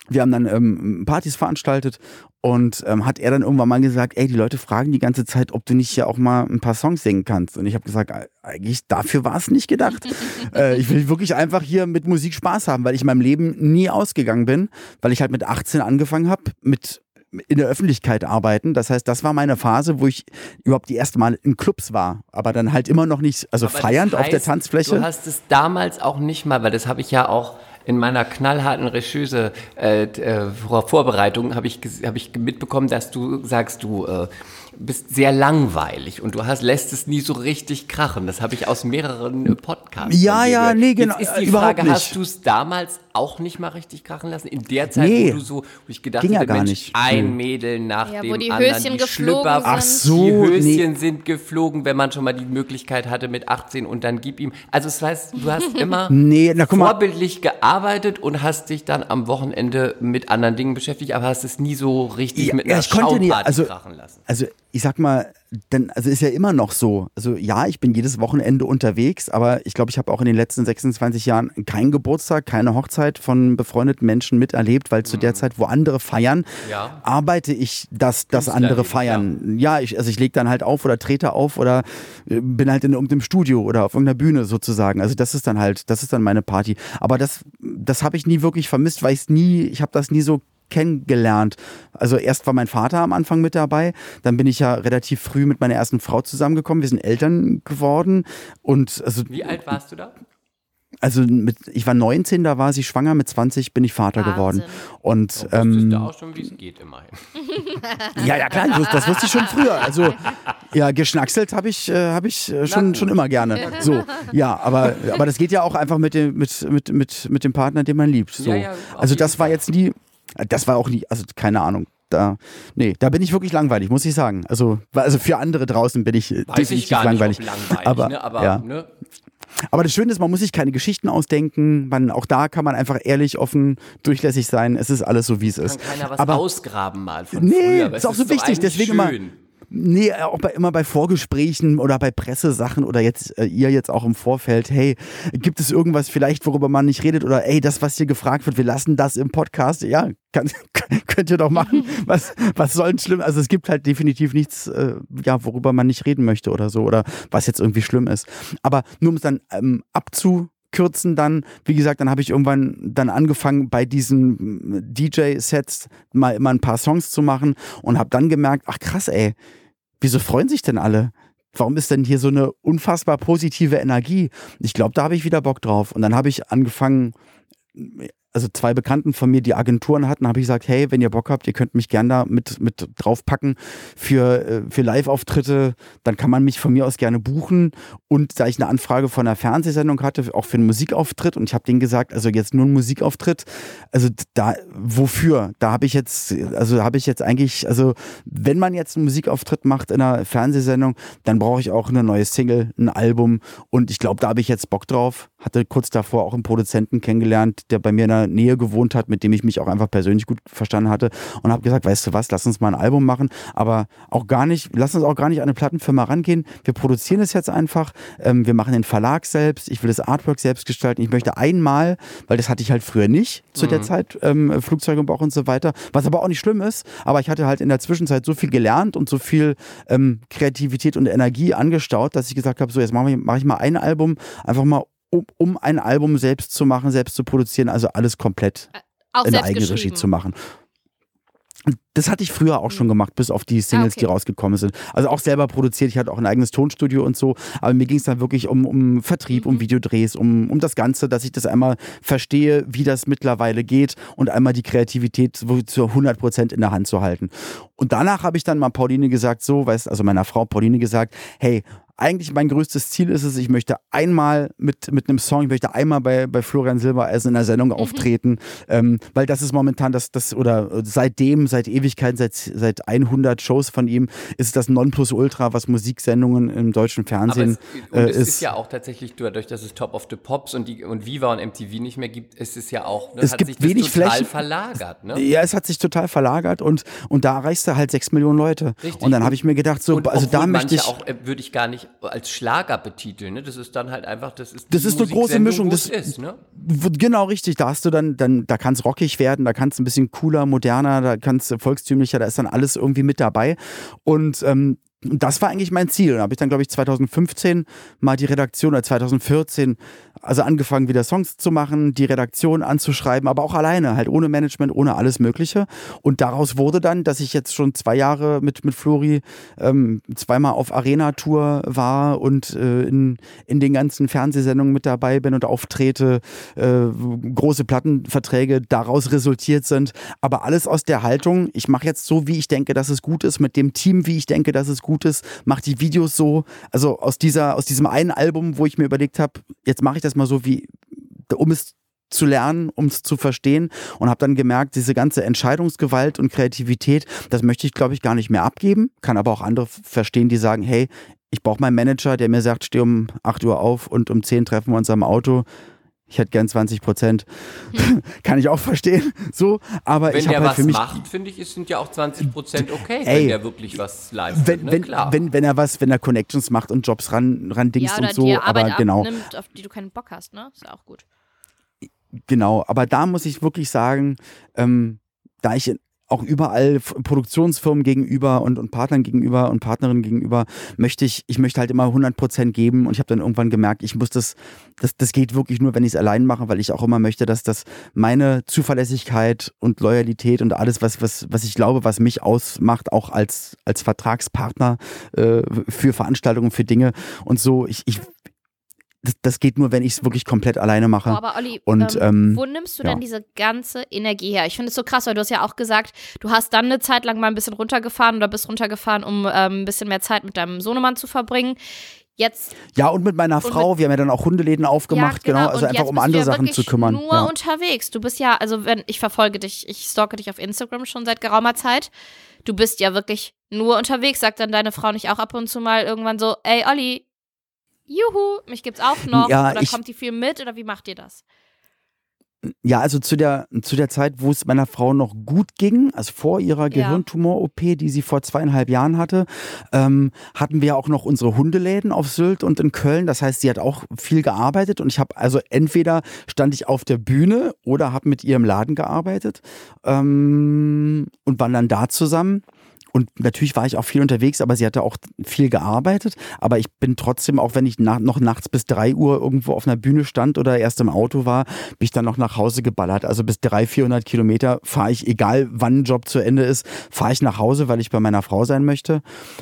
wir haben dann ähm, Partys veranstaltet und ähm, hat er dann irgendwann mal gesagt, ey, die Leute fragen die ganze Zeit, ob du nicht hier auch mal ein paar Songs singen kannst. Und ich habe gesagt, eigentlich dafür war es nicht gedacht. äh, ich will wirklich einfach hier mit Musik Spaß haben, weil ich in meinem Leben nie ausgegangen bin, weil ich halt mit 18 angefangen habe, mit in der Öffentlichkeit arbeiten. Das heißt, das war meine Phase, wo ich überhaupt die erste Mal in Clubs war, aber dann halt immer noch nicht, also aber feiernd das heißt, auf der Tanzfläche. Du hast es damals auch nicht mal, weil das habe ich ja auch in meiner knallharten Recherche äh, äh, Vorbereitung habe ich, hab ich mitbekommen, dass du sagst, du äh, bist sehr langweilig und du hast, lässt es nie so richtig krachen. Das habe ich aus mehreren Podcasts. Ja, ja, nee, genau. Jetzt ist die Frage, hast du es damals auch nicht mal richtig krachen lassen? In der Zeit, nee, wo du so, wo ich gedacht habe, ja Mensch, nicht. ein hm. Mädel nach ja, dem wo die anderen, Höschen die geflogen Schlüpper, sind. Ach so, die Höschen nee. sind geflogen, wenn man schon mal die Möglichkeit hatte mit 18 und dann gib ihm. Also das heißt, du hast immer nee, na, vorbildlich gearbeitet und hast dich dann am Wochenende mit anderen Dingen beschäftigt, aber hast es nie so richtig ja, mit einer ja, ich konnte nie, also, krachen lassen. Also ich sag mal, denn, also ist ja immer noch so. Also ja, ich bin jedes Wochenende unterwegs, aber ich glaube, ich habe auch in den letzten 26 Jahren keinen Geburtstag, keine Hochzeit von befreundeten Menschen miterlebt, weil zu der mhm. Zeit, wo andere feiern, ja. arbeite ich, dass, dass andere feiern. Ja, ja ich, also ich lege dann halt auf oder trete auf oder äh, bin halt in irgendeinem Studio oder auf irgendeiner Bühne sozusagen. Also das ist dann halt, das ist dann meine Party. Aber das, das habe ich nie wirklich vermisst, weil ich nie, ich habe das nie so kennengelernt. Also erst war mein Vater am Anfang mit dabei, dann bin ich ja relativ früh mit meiner ersten Frau zusammengekommen. Wir sind Eltern geworden und also Wie alt warst du da? Also mit, ich war 19, da war sie schwanger, mit 20 bin ich Vater Wahnsinn. geworden. Und da ähm, du auch schon, wie es geht, immerhin. ja, ja, klar, das wusste ich schon früher. Also ja, geschnackselt habe ich, äh, hab ich äh, schon, schon immer gerne. So, ja, aber, aber das geht ja auch einfach mit dem, mit, mit, mit, mit dem Partner, den man liebt. So. Ja, ja, also das war jetzt nie, das war auch nie, also keine Ahnung. Da, nee, da bin ich wirklich langweilig, muss ich sagen. Also, also für andere draußen bin ich Weiß definitiv ich gar langweilig. Nicht, langweilig aber, ne? aber ja. ne? Aber das Schöne ist, man muss sich keine Geschichten ausdenken. Man, auch da kann man einfach ehrlich, offen, durchlässig sein. Es ist alles so, wie es ist. Kann keiner was Aber ausgraben mal von Nee, früher. ist Es auch so wichtig, deswegen schön. Nee, äh, auch bei, immer bei Vorgesprächen oder bei Pressesachen oder jetzt äh, ihr jetzt auch im Vorfeld, hey, gibt es irgendwas vielleicht, worüber man nicht redet oder ey, das, was hier gefragt wird, wir lassen das im Podcast. Ja, kann, könnt ihr doch machen. Was, was soll denn schlimm? Also es gibt halt definitiv nichts, äh, ja, worüber man nicht reden möchte oder so oder was jetzt irgendwie schlimm ist. Aber nur um es dann ähm, abzukürzen dann, wie gesagt, dann habe ich irgendwann dann angefangen bei diesen DJ-Sets mal immer ein paar Songs zu machen und habe dann gemerkt, ach krass, ey, wieso freuen sich denn alle? Warum ist denn hier so eine unfassbar positive Energie? Ich glaube, da habe ich wieder Bock drauf. Und dann habe ich angefangen, also zwei Bekannten von mir, die Agenturen hatten, habe ich gesagt, hey, wenn ihr Bock habt, ihr könnt mich gern da mit, mit draufpacken für, äh, für Live-Auftritte, dann kann man mich von mir aus gerne buchen. Und da ich eine Anfrage von einer Fernsehsendung hatte, auch für einen Musikauftritt, und ich habe denen gesagt, also jetzt nur ein Musikauftritt, also da, wofür? Da habe ich jetzt, also habe ich jetzt eigentlich, also wenn man jetzt einen Musikauftritt macht in einer Fernsehsendung, dann brauche ich auch eine neue Single, ein Album und ich glaube, da habe ich jetzt Bock drauf. Hatte kurz davor auch einen Produzenten kennengelernt, der bei mir in Nähe gewohnt hat, mit dem ich mich auch einfach persönlich gut verstanden hatte und habe gesagt, weißt du was, lass uns mal ein Album machen, aber auch gar nicht, lass uns auch gar nicht an eine Plattenfirma rangehen. Wir produzieren es jetzt einfach, ähm, wir machen den Verlag selbst, ich will das Artwork selbst gestalten. Ich möchte einmal, weil das hatte ich halt früher nicht zu der Zeit, ähm, Flugzeug im Bauch und so weiter, was aber auch nicht schlimm ist, aber ich hatte halt in der Zwischenzeit so viel gelernt und so viel ähm, Kreativität und Energie angestaut, dass ich gesagt habe, so jetzt mache ich, mach ich mal ein Album, einfach mal um, um ein Album selbst zu machen, selbst zu produzieren, also alles komplett Auch in der Eigenregie zu machen. Das hatte ich früher auch schon gemacht, bis auf die Singles, Ah, okay. die rausgekommen sind. Also auch selber produziert. Ich hatte auch ein eigenes Tonstudio und so. Aber mir ging es dann wirklich um, um Vertrieb, Mhm. um Videodrehs, um, um das Ganze, dass ich das einmal verstehe, wie das mittlerweile geht und einmal die Kreativität zu 100 Prozent in der Hand zu halten. Und danach habe ich dann mal Pauline gesagt, so, weißt, also meiner Frau Pauline gesagt, hey, eigentlich mein größtes Ziel ist es, ich möchte einmal mit, mit einem Song, ich möchte einmal bei, bei Florian Silbereisen in einer Sendung auftreten, ähm, weil das ist momentan das, das oder seitdem, seit Ewigkeiten, seit, seit 100 Shows von ihm, ist es das Nonplusultra, was Musiksendungen im deutschen Aber Fernsehen es, und äh, es ist. ja auch tatsächlich, dadurch, dass es Top of the Pops und, die, und Viva und MTV nicht mehr gibt, ist es ja auch, ne, Es hat gibt wenig total Flächen. verlagert. Ne? Ja, es hat sich total verlagert und, und da erreichst du halt sechs Millionen Leute. Richtig. Und dann habe ich mir gedacht, so, Und also da möchte ich. auch, äh, würde ich gar nicht als Schlager betiteln. Ne? Das ist dann halt einfach, das ist Das die ist eine große Mischung, das- ist, ne? Genau richtig, da hast du dann, dann da kann es rockig werden, da kann es ein bisschen cooler, moderner, da kann es volkstümlicher, da ist dann alles irgendwie mit dabei. Und ähm, das war eigentlich mein Ziel. Da habe ich dann, glaube ich, 2015 mal die Redaktion oder 2014, also angefangen, wieder Songs zu machen, die Redaktion anzuschreiben, aber auch alleine, halt ohne Management, ohne alles Mögliche. Und daraus wurde dann, dass ich jetzt schon zwei Jahre mit, mit Flori ähm, zweimal auf Arena-Tour war und äh, in, in den ganzen Fernsehsendungen mit dabei bin und auftrete, äh, große Plattenverträge daraus resultiert sind. Aber alles aus der Haltung, ich mache jetzt so, wie ich denke, dass es gut ist, mit dem Team, wie ich denke, dass es gut ist, mache die Videos so. Also aus, dieser, aus diesem einen Album, wo ich mir überlegt habe, jetzt mache ich das mal so, wie, um es zu lernen, um es zu verstehen und habe dann gemerkt, diese ganze Entscheidungsgewalt und Kreativität, das möchte ich, glaube ich, gar nicht mehr abgeben. Kann aber auch andere verstehen, die sagen, hey, ich brauche meinen Manager, der mir sagt, steh um 8 Uhr auf und um 10 treffen wir uns am Auto. Ich hätte gern 20 Prozent. Kann ich auch verstehen. So, aber Wenn ich der halt was für mich. macht, finde ich, sind ja auch 20 Prozent okay, Ey, wenn der wirklich was leistet. Wenn, ne? wenn, Klar. wenn, wenn er was, wenn er Connections macht und Jobs ran, ran dings ja, oder und so, aber genau. abnimmt, auf die du keinen Bock hast, ne? Ist ja auch gut. Genau, aber da muss ich wirklich sagen, ähm, da ich auch überall Produktionsfirmen gegenüber und, und Partnern gegenüber und Partnerinnen gegenüber möchte ich, ich möchte halt immer 100% geben und ich habe dann irgendwann gemerkt, ich muss das, das, das geht wirklich nur, wenn ich es allein mache, weil ich auch immer möchte, dass das meine Zuverlässigkeit und Loyalität und alles, was, was, was ich glaube, was mich ausmacht, auch als, als Vertragspartner äh, für Veranstaltungen, für Dinge. Und so, ich, ich das, das geht nur, wenn ich es wirklich komplett alleine mache. Oh, aber Olli, Und, ähm, ähm, wo nimmst du ja. denn diese ganze Energie her? Ich finde es so krass, weil du hast ja auch gesagt, du hast dann eine Zeit lang mal ein bisschen runtergefahren oder bist runtergefahren, um ähm, ein bisschen mehr Zeit mit deinem Sohnemann zu verbringen. Jetzt Ja, und mit meiner Frau, wir haben ja dann auch Hundeläden aufgemacht, ja, genau, also und einfach um andere du ja Sachen zu kümmern. Nur Ja. unterwegs. Du bist ja, also wenn ich verfolge dich, ich stalke dich auf Instagram schon seit geraumer Zeit. Du bist ja wirklich nur unterwegs. Sagt dann deine Frau nicht auch ab und zu mal irgendwann so, ey Olli, juhu, mich gibt's auch noch? Ja, oder ich- kommt die viel mit oder wie macht ihr das? Ja, also zu der, zu der Zeit, wo es meiner Frau noch gut ging, also vor ihrer. Gehirntumor-OP, die sie vor zweieinhalb Jahren hatte, ähm, hatten wir auch noch unsere Hundeläden auf Sylt und in Köln. Das heißt, sie hat auch viel gearbeitet und ich habe also entweder stand ich auf der Bühne oder habe mit ihr im Laden gearbeitet ähm, und waren dann da zusammen. Und natürlich war ich auch viel unterwegs, aber sie hatte auch viel gearbeitet. Aber ich bin trotzdem, auch wenn ich nach, noch nachts bis drei Uhr irgendwo auf einer Bühne stand oder erst im Auto war, bin ich dann noch nach Hause geballert. Also bis 300, 400 Kilometer fahre ich, egal wann ein Job zu Ende ist, fahre ich nach Hause, weil ich bei meiner Frau sein möchte.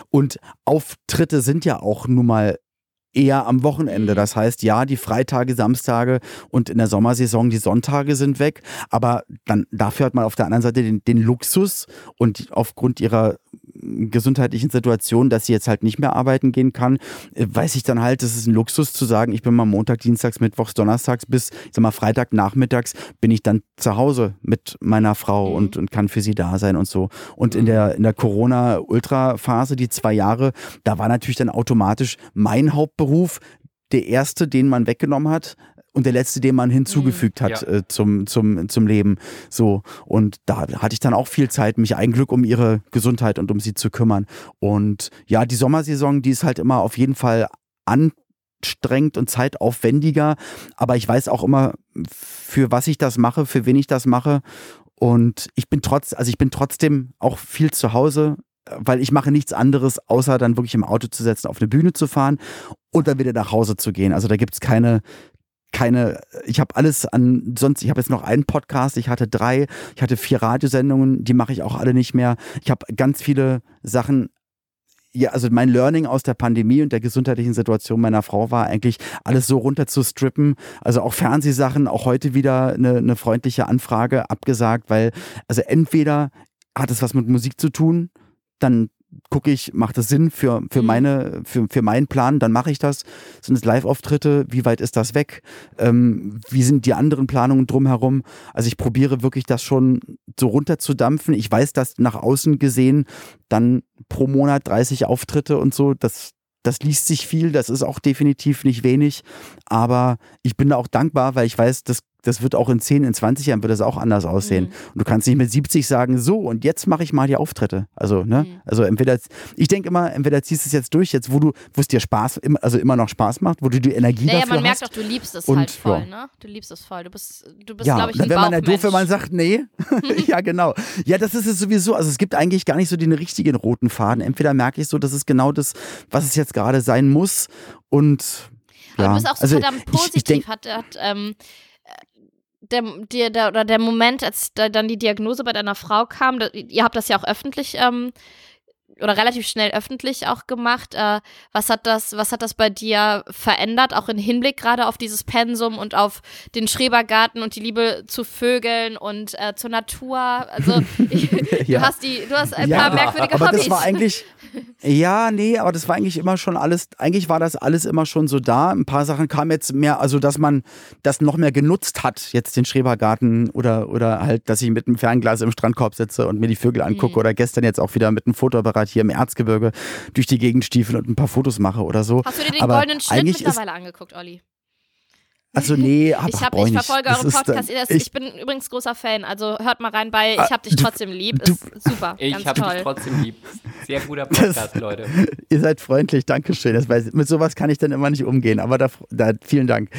Und Auftritte sind ja auch nun mal eher am Wochenende. Das heißt, ja, die Freitage, Samstage und in der Sommersaison die Sonntage sind weg. Aber dann dafür hat man auf der anderen Seite den, den Luxus und aufgrund ihrer gesundheitlichen Situation, dass sie jetzt halt nicht mehr arbeiten gehen kann, äh, weiß ich dann halt, es ist ein Luxus zu sagen, ich bin mal Montag, Dienstags, Mittwochs, Donnerstags bis, ich sag mal, Freitag nachmittags bin ich dann zu Hause mit meiner Frau Mhm. und, und kann für sie da sein und so. Und in der, in der Corona-Ultra-Phase, die zwei Jahre, da war natürlich dann automatisch mein Hauptberuf der erste, den man weggenommen hat. Und der letzte, den man hinzugefügt hat Ja. äh, zum, zum, zum Leben. So. Und da hatte ich dann auch viel Zeit, mich ein Glück um ihre Gesundheit und um sie zu kümmern. Und ja, die Sommersaison, die ist halt immer auf jeden Fall anstrengend und zeitaufwendiger. Aber ich weiß auch immer, für was ich das mache, für wen ich das mache. Und ich bin trotz, also ich bin trotzdem auch viel zu Hause, weil ich mache nichts anderes, außer dann wirklich im Auto zu setzen, auf eine Bühne zu fahren und dann wieder nach Hause zu gehen. Also da gibt es keine, keine, ich habe alles an, sonst, ich habe jetzt noch einen Podcast, ich hatte drei, ich hatte vier Radiosendungen, die mache ich auch alle nicht mehr. Ich habe ganz viele Sachen ja, also mein Learning aus der Pandemie und der gesundheitlichen Situation meiner Frau war eigentlich alles so runter zu strippen. Also auch Fernsehsachen, auch heute wieder eine, eine freundliche Anfrage abgesagt, weil also entweder hat es was mit Musik zu tun, dann gucke ich, macht das Sinn für, für Mhm. meine, für, für meinen Plan, dann mache ich das. Sind es Live-Auftritte? Wie weit ist das weg? Ähm, wie sind die anderen Planungen drumherum? Also ich probiere wirklich das schon so runterzudampfen. Ich weiß, dass nach außen gesehen dann pro Monat 30 Auftritte und so, das, das liest sich viel, das ist auch definitiv nicht wenig. Aber ich bin da auch dankbar, weil ich weiß, das, das wird auch in 10, in 20 Jahren wird das auch anders aussehen. Mhm. Und du kannst nicht mit 70 sagen, so und jetzt mache ich mal die Auftritte. Also, ne? Mhm. Also entweder, ich denke immer, entweder ziehst du es jetzt durch, jetzt wo du, wo es dir Spaß, also immer noch Spaß macht, wo du die Energie Naja, dafür man merkt hast. doch, du liebst es Und, halt voll, ja. ne? Du liebst es voll. Du bist, du bist ja, glaube ich, ein wäre man ja Bauchmensch. doof, wenn man sagt, nee. ja, genau. Ja, das ist es sowieso. Also es gibt eigentlich gar nicht so den richtigen roten Faden. Entweder merke ich so, das ist genau das, was es jetzt gerade sein muss. Und Aber ja, du bist auch so also verdammt ich, positiv. ich denk, hat, hat ähm, der, der, der, oder der Moment, als da, dann die Diagnose bei deiner Frau kam, da, ihr habt das ja auch öffentlich ähm, oder relativ schnell öffentlich auch gemacht. Äh, was hat das, was hat das bei dir verändert, auch im Hinblick gerade auf dieses Pensum und auf den Schrebergarten und die Liebe zu Vögeln und äh, zur Natur? Also ich, Ja. du hast die, du hast ein Ja, paar merkwürdige aber Hobbys. das war eigentlich, ja, nee, aber das war eigentlich immer schon alles, eigentlich war das alles immer schon so da. Ein paar Sachen kamen jetzt mehr, also dass man das noch mehr genutzt hat, jetzt den Schrebergarten oder, oder halt, dass ich mit einem Fernglas im Strandkorb sitze und mir die Vögel angucke Mhm. oder gestern jetzt auch wieder mit einem Fotoapparat hier im Erzgebirge durch die Gegend stiefel und ein paar Fotos mache oder so. Hast du dir den aber goldenen Schnitt mittlerweile angeguckt, Olli? Also nee, hab, Ich, hab, ich nicht. verfolge Das euren äh, Podcast. Ich, ich bin übrigens großer Fan. Also hört mal rein bei Ich hab dich trotzdem lieb. du- Ist super. Ich ganz habe dich toll. trotzdem lieb. Sehr guter Podcast, Leute. Ihr seid freundlich, Dankeschön. Das weiß, mit sowas kann ich dann immer nicht umgehen, aber da, da vielen Dank.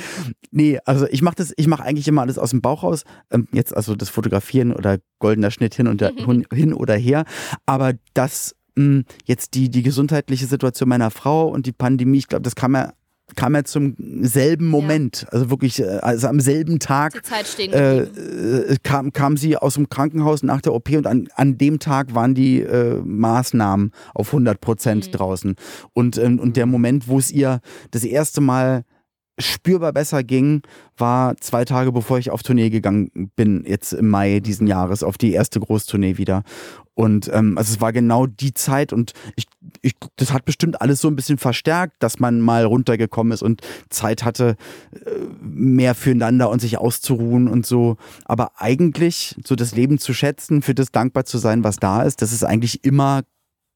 Nee, also ich mache das, ich mache eigentlich immer alles aus dem Bauch raus. Ähm, jetzt also das Fotografieren oder goldener Schnitt hin, und der, hin, hin oder her. Aber das mh, jetzt die, die gesundheitliche Situation meiner Frau und die Pandemie, ich glaube, das kam ja, kam ja zum selben Moment. Also wirklich, äh, also am selben Tag äh, äh, kam, kam sie aus dem Krankenhaus nach der OP und an, an dem Tag waren die äh, Maßnahmen auf 100 Prozent Mhm. draußen. Und, ähm, und der Moment, wo es ihr das erste Mal spürbar besser ging, war zwei Tage bevor ich auf Tournee gegangen bin, jetzt im Mai diesen Jahres, auf die erste Großtournee wieder. Und ähm, also es war genau die Zeit und ich, ich, das hat bestimmt alles so ein bisschen verstärkt, dass man mal runtergekommen ist und Zeit hatte, äh, mehr füreinander und sich auszuruhen und so. Aber eigentlich so das Leben zu schätzen, für das dankbar zu sein, was da ist, das ist eigentlich immer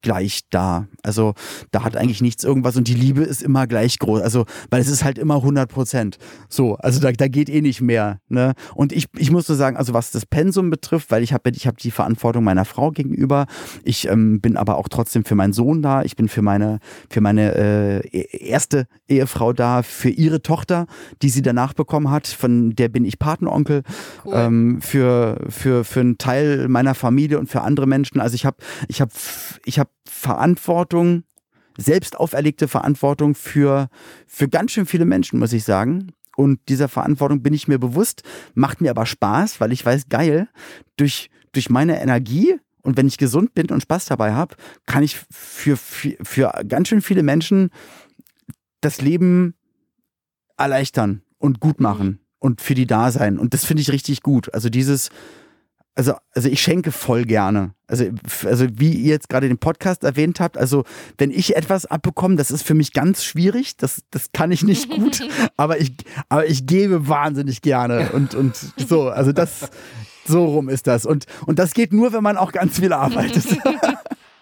gleich da. Also da hat eigentlich nichts irgendwas und die Liebe ist immer gleich groß. Also, weil es ist halt immer 100 Prozent. So, also da, da geht eh nicht mehr. Ne? Und ich, ich muss nur sagen, also was das Pensum betrifft, weil ich habe ich hab die Verantwortung meiner Frau gegenüber. Ich ähm, bin aber auch trotzdem für meinen Sohn da. Ich bin für meine, für meine äh, erste Ehefrau da, für ihre Tochter, die sie danach bekommen hat. Von der bin ich Patenonkel. Cool. Ähm, für, für, für einen Teil meiner Familie und für andere Menschen. Also ich habe ich hab, ich hab Verantwortung, selbst auferlegte Verantwortung für, für ganz schön viele Menschen, muss ich sagen. Und dieser Verantwortung bin ich mir bewusst, macht mir aber Spaß, weil ich weiß, geil, durch, durch meine Energie und wenn ich gesund bin und Spaß dabei habe, kann ich für, für, für ganz schön viele Menschen das Leben erleichtern und gut machen und für die da sein. Und das finde ich richtig gut. Also dieses, also, also ich schenke voll gerne. Also, also wie ihr jetzt gerade den Podcast erwähnt habt, also wenn ich etwas abbekomme, das ist für mich ganz schwierig. Das, das kann ich nicht gut. aber ich, aber ich gebe wahnsinnig gerne. Und, und so, also das, so rum ist das. Und, und das geht nur, wenn man auch ganz viel arbeitet.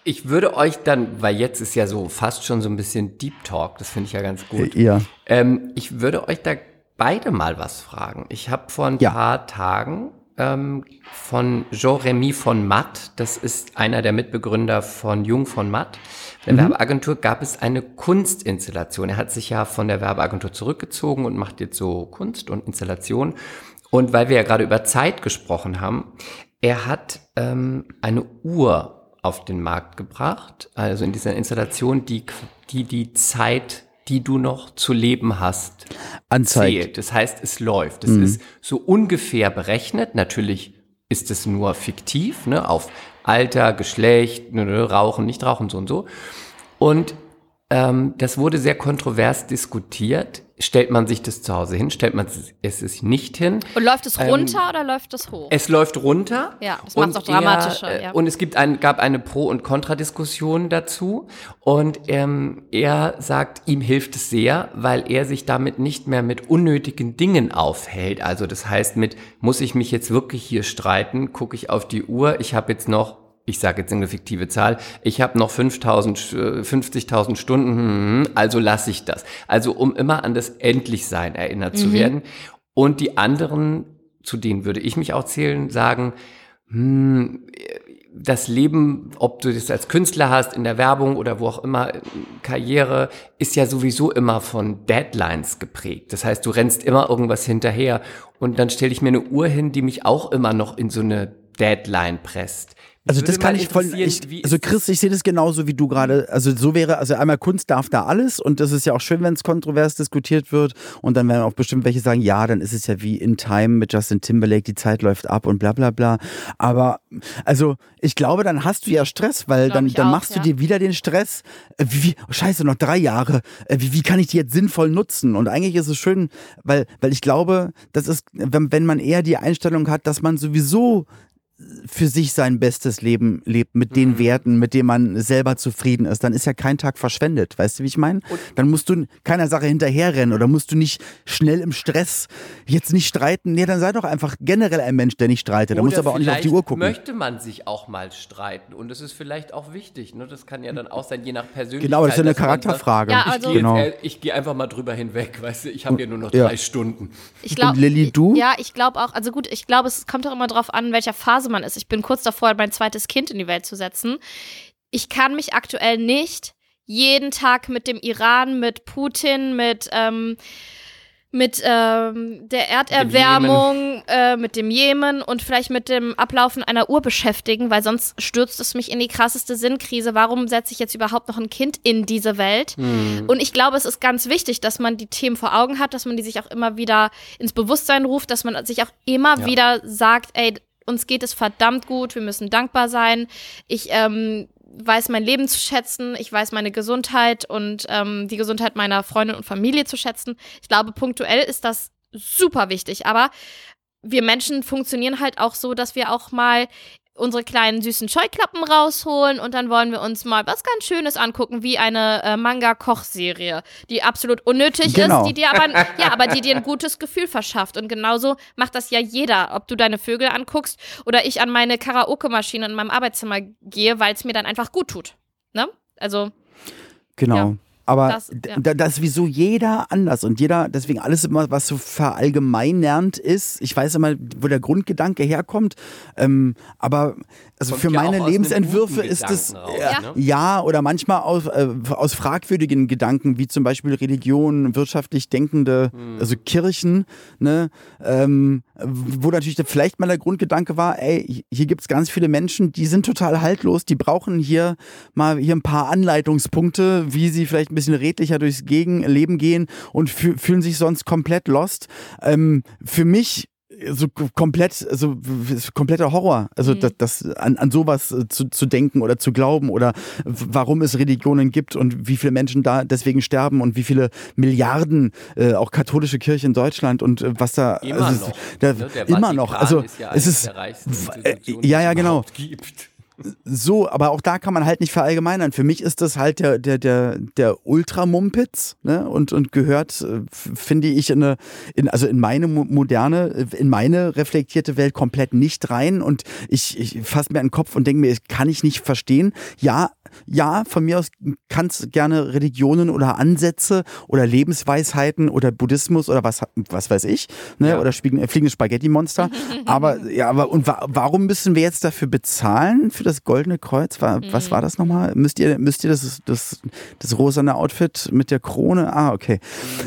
Ich würde euch dann, weil jetzt ist ja so fast schon so ein bisschen Deep Talk, das finde ich ja ganz gut. Ja. Ähm, ich würde euch da beide mal was fragen. Ich habe vor ein ja. paar Tagen ähm, von Jean-Remy von Matt. Das ist einer der Mitbegründer von Jung von Matt. Der mhm. Werbeagentur gab es eine Kunstinstallation. Er hat sich ja von der Werbeagentur zurückgezogen und macht jetzt so Kunst und Installation. Und weil wir ja gerade über Zeit gesprochen haben, er hat ähm, eine Uhr auf den Markt gebracht, also in dieser Installation, die die, die Zeit die du noch zu leben hast, anzeigt. Zählt. Das heißt, es läuft. Es mhm. ist so ungefähr berechnet. Natürlich ist es nur fiktiv, ne, auf Alter, Geschlecht, ne, ne, Rauchen, nicht Rauchen, so und so. Und ähm, das wurde sehr kontrovers diskutiert. Stellt man sich das zu Hause hin? Stellt man es sich nicht hin? Und läuft es ähm, runter ähm, oder läuft es hoch? Es läuft runter. Ja, das macht es auch dramatischer. Er, ja. Und es gibt ein, gab eine Pro- und Kontradiskussion dazu. Und ähm, er sagt, ihm hilft es sehr, weil er sich damit nicht mehr mit unnötigen Dingen aufhält. Also das heißt, mit muss ich mich jetzt wirklich hier streiten? Gucke ich auf die Uhr. Ich habe jetzt noch ich sage jetzt eine fiktive Zahl, ich habe noch 5000, 50.000 äh, Stunden, hm, hm, hm, also lasse ich das. Also um immer an das Endlichsein erinnert mhm. zu werden. Und die anderen, zu denen würde ich mich auch zählen, sagen, hm, das Leben, ob du das als Künstler hast, in der Werbung oder wo auch immer, Karriere, ist ja sowieso immer von Deadlines geprägt. Das heißt, du rennst immer irgendwas hinterher und dann stelle ich mir eine Uhr hin, die mich auch immer noch in so eine Deadline presst. Also das kann ich voll. Ich, also Chris, ich sehe das genauso wie du gerade. Also so wäre, also einmal Kunst darf da alles und das ist ja auch schön, wenn es kontrovers diskutiert wird und dann werden auch bestimmt welche sagen, ja, dann ist es ja wie in Time mit Justin Timberlake, die Zeit läuft ab und bla bla bla. Aber also ich glaube, dann hast du ja Stress, weil dann, dann auch, machst ja. du dir wieder den Stress. Äh, wie, wie, oh, scheiße, noch drei Jahre. Äh, wie, wie kann ich die jetzt sinnvoll nutzen? Und eigentlich ist es schön, weil, weil ich glaube, das ist, wenn, wenn man eher die Einstellung hat, dass man sowieso für sich sein bestes Leben lebt, mit den mhm. Werten, mit denen man selber zufrieden ist, dann ist ja kein Tag verschwendet. Weißt du, wie ich meine? Dann musst du keiner Sache hinterherrennen oder musst du nicht schnell im Stress jetzt nicht streiten. Nee, dann sei doch einfach generell ein Mensch, der nicht streitet. Da musst du aber auch nicht auf die Uhr gucken. möchte man sich auch mal streiten und das ist vielleicht auch wichtig. Ne? Das kann ja dann auch sein, je nach Persönlichkeit. Genau, das ist ja eine Charakterfrage. Ja, also ich gehe genau. geh einfach mal drüber hinweg, weißt du, ich habe ja nur noch drei Stunden. Ich glaube, Lilly, du? Ja, ich glaube auch, also gut, ich glaube, es kommt auch immer drauf an, in welcher Phase Man ist. Ich bin kurz davor, mein zweites Kind in die Welt zu setzen. Ich kann mich aktuell nicht jeden Tag mit dem Iran, mit Putin, mit ähm, mit ähm, der Erderwärmung, äh, mit dem Jemen und vielleicht mit dem Ablaufen einer Uhr beschäftigen, weil sonst stürzt es mich in die krasseste Sinnkrise. Warum setze ich jetzt überhaupt noch ein Kind in diese Welt? Mhm. Und ich glaube, es ist ganz wichtig, dass man die Themen vor Augen hat, dass man die sich auch immer wieder ins Bewusstsein ruft, dass man sich auch immer ja. wieder sagt, ey, uns geht es verdammt gut, wir müssen dankbar sein. Ich ähm, weiß mein Leben zu schätzen, ich weiß meine Gesundheit und ähm, die Gesundheit meiner Freundin und Familie zu schätzen. Ich glaube, punktuell ist das super wichtig, aber wir Menschen funktionieren halt auch so, dass wir auch mal unsere kleinen süßen Scheuklappen rausholen und dann wollen wir uns mal was ganz Schönes angucken, wie eine äh, Manga-Kochserie, die absolut unnötig genau. ist, die dir aber, ja, aber die dir ein gutes Gefühl verschafft. Und genauso macht das ja jeder, ob du deine Vögel anguckst oder ich an meine Karaoke-Maschine in meinem Arbeitszimmer gehe, weil es mir dann einfach gut tut. ne? Also, Genau. Ja, Aber das- ja. da, das ist wieso jeder anders und jeder, deswegen alles immer, was so verallgemeinernd ist. Ich weiß immer, wo der Grundgedanke herkommt, ähm, aber also Kommt für ja meine Lebensentwürfe ist es raus, ja, ne? ja oder manchmal aus, äh, aus fragwürdigen Gedanken, wie zum Beispiel Religion, wirtschaftlich denkende, Hm. also Kirchen, ne, ähm, wo natürlich vielleicht mal der Grundgedanke war, ey, hier gibt's ganz viele Menschen, die sind total haltlos, die brauchen hier mal hier ein paar Anleitungspunkte, wie sie vielleicht ein bisschen redlicher durchs Gegen Leben gehen und fü fühlen sich sonst komplett lost. Ähm, für mich so k- komplett, w- kompletter Horror, also das, das an, an sowas äh, zu, zu denken oder zu glauben oder warum es Religionen gibt und wie viele Menschen da deswegen sterben und wie viele Milliarden äh, auch katholische Kirche in Deutschland und äh, was da Immer also noch. Da, ne? Immer Vatikan noch. Also ja es ist äh, ja, ja, es genau. gibt. So, aber auch da kann man halt nicht verallgemeinern. Für mich ist das halt der, der, der, der Ultramumpitz, ne? Und, und gehört, äh, finde ich, in eine, in, also in meine mo- moderne, äh, in meine reflektierte Welt komplett nicht rein. Und ich, ich fasse mir an den Kopf und denke mir, ich kann ich nicht verstehen. Ja, ja, von mir aus kann es gerne Religionen oder Ansätze oder Lebensweisheiten oder Buddhismus oder was, was weiß ich, ne? Ja. Oder äh, fliegende Spaghetti-Monster. aber ja, aber und wa warum müssen wir jetzt dafür bezahlen für das Goldene Kreuz? War, Was war das nochmal? Müsst ihr, müsst ihr das, das, das rosane Outfit mit der Krone? Ah, okay.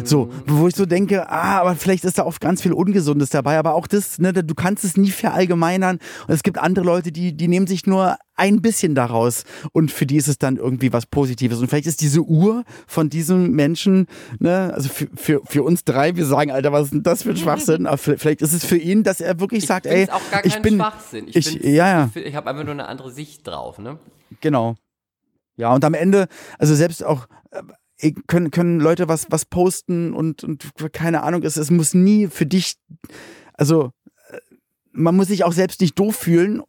So, wo ich so denke, ah, aber vielleicht ist da auch ganz viel Ungesundes dabei, aber auch das, ne, du kannst es nie verallgemeinern. Und es gibt andere Leute, die, die nehmen sich nur ein bisschen daraus und für die ist es dann irgendwie was Positives. Und vielleicht ist diese Uhr von diesem Menschen, ne, also für, für, für uns drei, wir sagen, Alter, was ist denn das für ein Schwachsinn? Aber vielleicht ist es für ihn, dass er wirklich sagt, ich ey, find's auch gar ich kein bin, Schwachsinn. Ich, ich, ja, ja. Ich habe einfach nur eine andere Sicht drauf, ne? Genau. Ja, und am Ende, also selbst auch äh, können, können Leute was, was posten und, und keine Ahnung, es, es muss nie für dich, also äh, man muss sich auch selbst nicht doof fühlen,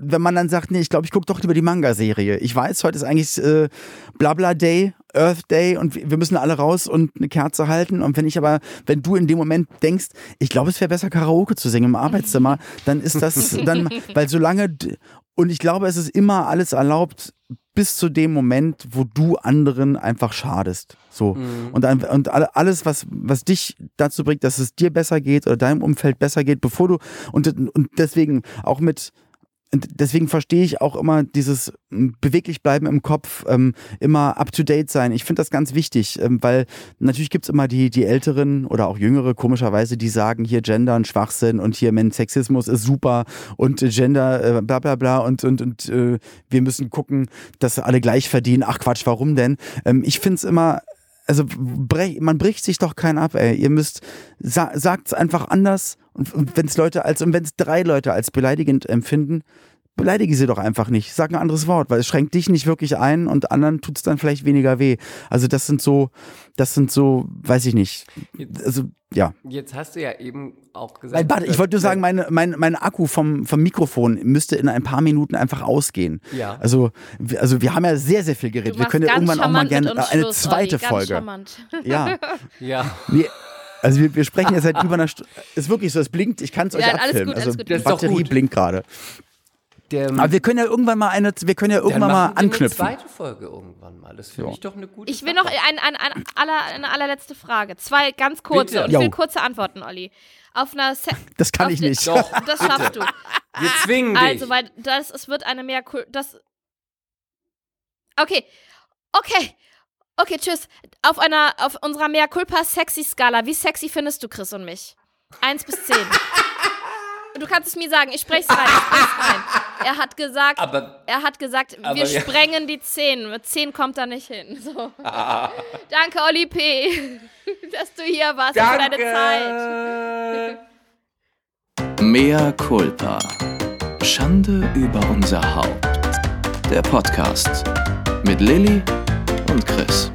wenn man dann sagt, nee, ich glaube, ich gucke doch lieber die Manga-Serie. Ich weiß, heute ist eigentlich äh, Blabla Day, Earth Day und wir müssen alle raus und eine Kerze halten. Und wenn ich aber, wenn du in dem Moment denkst, ich glaube, es wäre besser, Karaoke zu singen im Arbeitszimmer, dann ist das dann, weil solange, und ich glaube, es ist immer alles erlaubt, bis zu dem Moment, wo du anderen einfach schadest. So. Und, dann, und alle- alles, was, was dich dazu bringt, dass es dir besser geht oder deinem Umfeld besser geht, bevor du, und, und deswegen auch mit, deswegen verstehe ich auch immer dieses ähm, beweglich bleiben im Kopf, ähm, immer up to date sein. Ich finde das ganz wichtig, ähm, weil natürlich gibt's immer die, die Älteren oder auch Jüngere, komischerweise, die sagen, hier Gender und Schwachsinn und hier Mensch, Sexismus ist super und Gender, äh, bla bla bla und, und, und äh, wir müssen gucken, dass alle gleich verdienen. Ach Quatsch, warum denn? Ähm, ich finde es immer. Also brech, man bricht sich doch keinen ab, ey. Ihr müsst sa sagt's einfach anders und, und wenn es Leute als und wenn es drei Leute als beleidigend empfinden, beleidige sie doch einfach nicht. Sag ein anderes Wort, weil es schränkt dich nicht wirklich ein und anderen tut's dann vielleicht weniger weh. Also das sind so, das sind so, weiß ich nicht. Also ja. Jetzt hast du ja eben auch gesagt. Warte, ich wollte nur sagen, meine, mein, mein Akku vom, vom Mikrofon müsste in ein paar Minuten einfach ausgehen. Ja. Also, wir- also wir haben ja sehr, sehr viel geredet. du Wir können ja irgendwann auch mal gerne uns eine Schluss, zweite Olli, Folge. Charmant. Ja. Ja. Nee, also wir, wir sprechen ja seit über einer Stunde. Ist wirklich so, es blinkt, ich kann es euch Ja, alles abfilmen. gut, alles also gut. Die Batterie blinkt gerade. Der, Aber wir können ja irgendwann mal eine, wir können ja irgendwann mal machen wir eine anknüpfen. zweite Folge irgendwann mal. Das finde Ja. ich doch eine gute Ich will Sache. noch ein, ein, ein, aller, eine allerletzte Frage. Zwei ganz kurze. Bitte. Und ich will kurze Antworten, Olli. Auf einer Se Das kann ich nicht. Doch, Das schaffst du. Wir zwingen dich. Also, weil das, es wird eine mehr. Das. Okay. Okay. Okay, tschüss. Auf einer, auf unserer mehr culpa sexy Skala, wie sexy findest du Chris und mich? Eins bis zehn. Du kannst es mir sagen, ich sprech's rein, ich sprech's rein. Er hat gesagt, Aber er hat gesagt, Aber wir ja. sprengen die 10. Mit 10 kommt er nicht hin. So. Danke, Olli P., dass du hier warst und für deine Zeit. Mea culpa. Schande über unser Haupt. Der Podcast mit Lilly und Chris.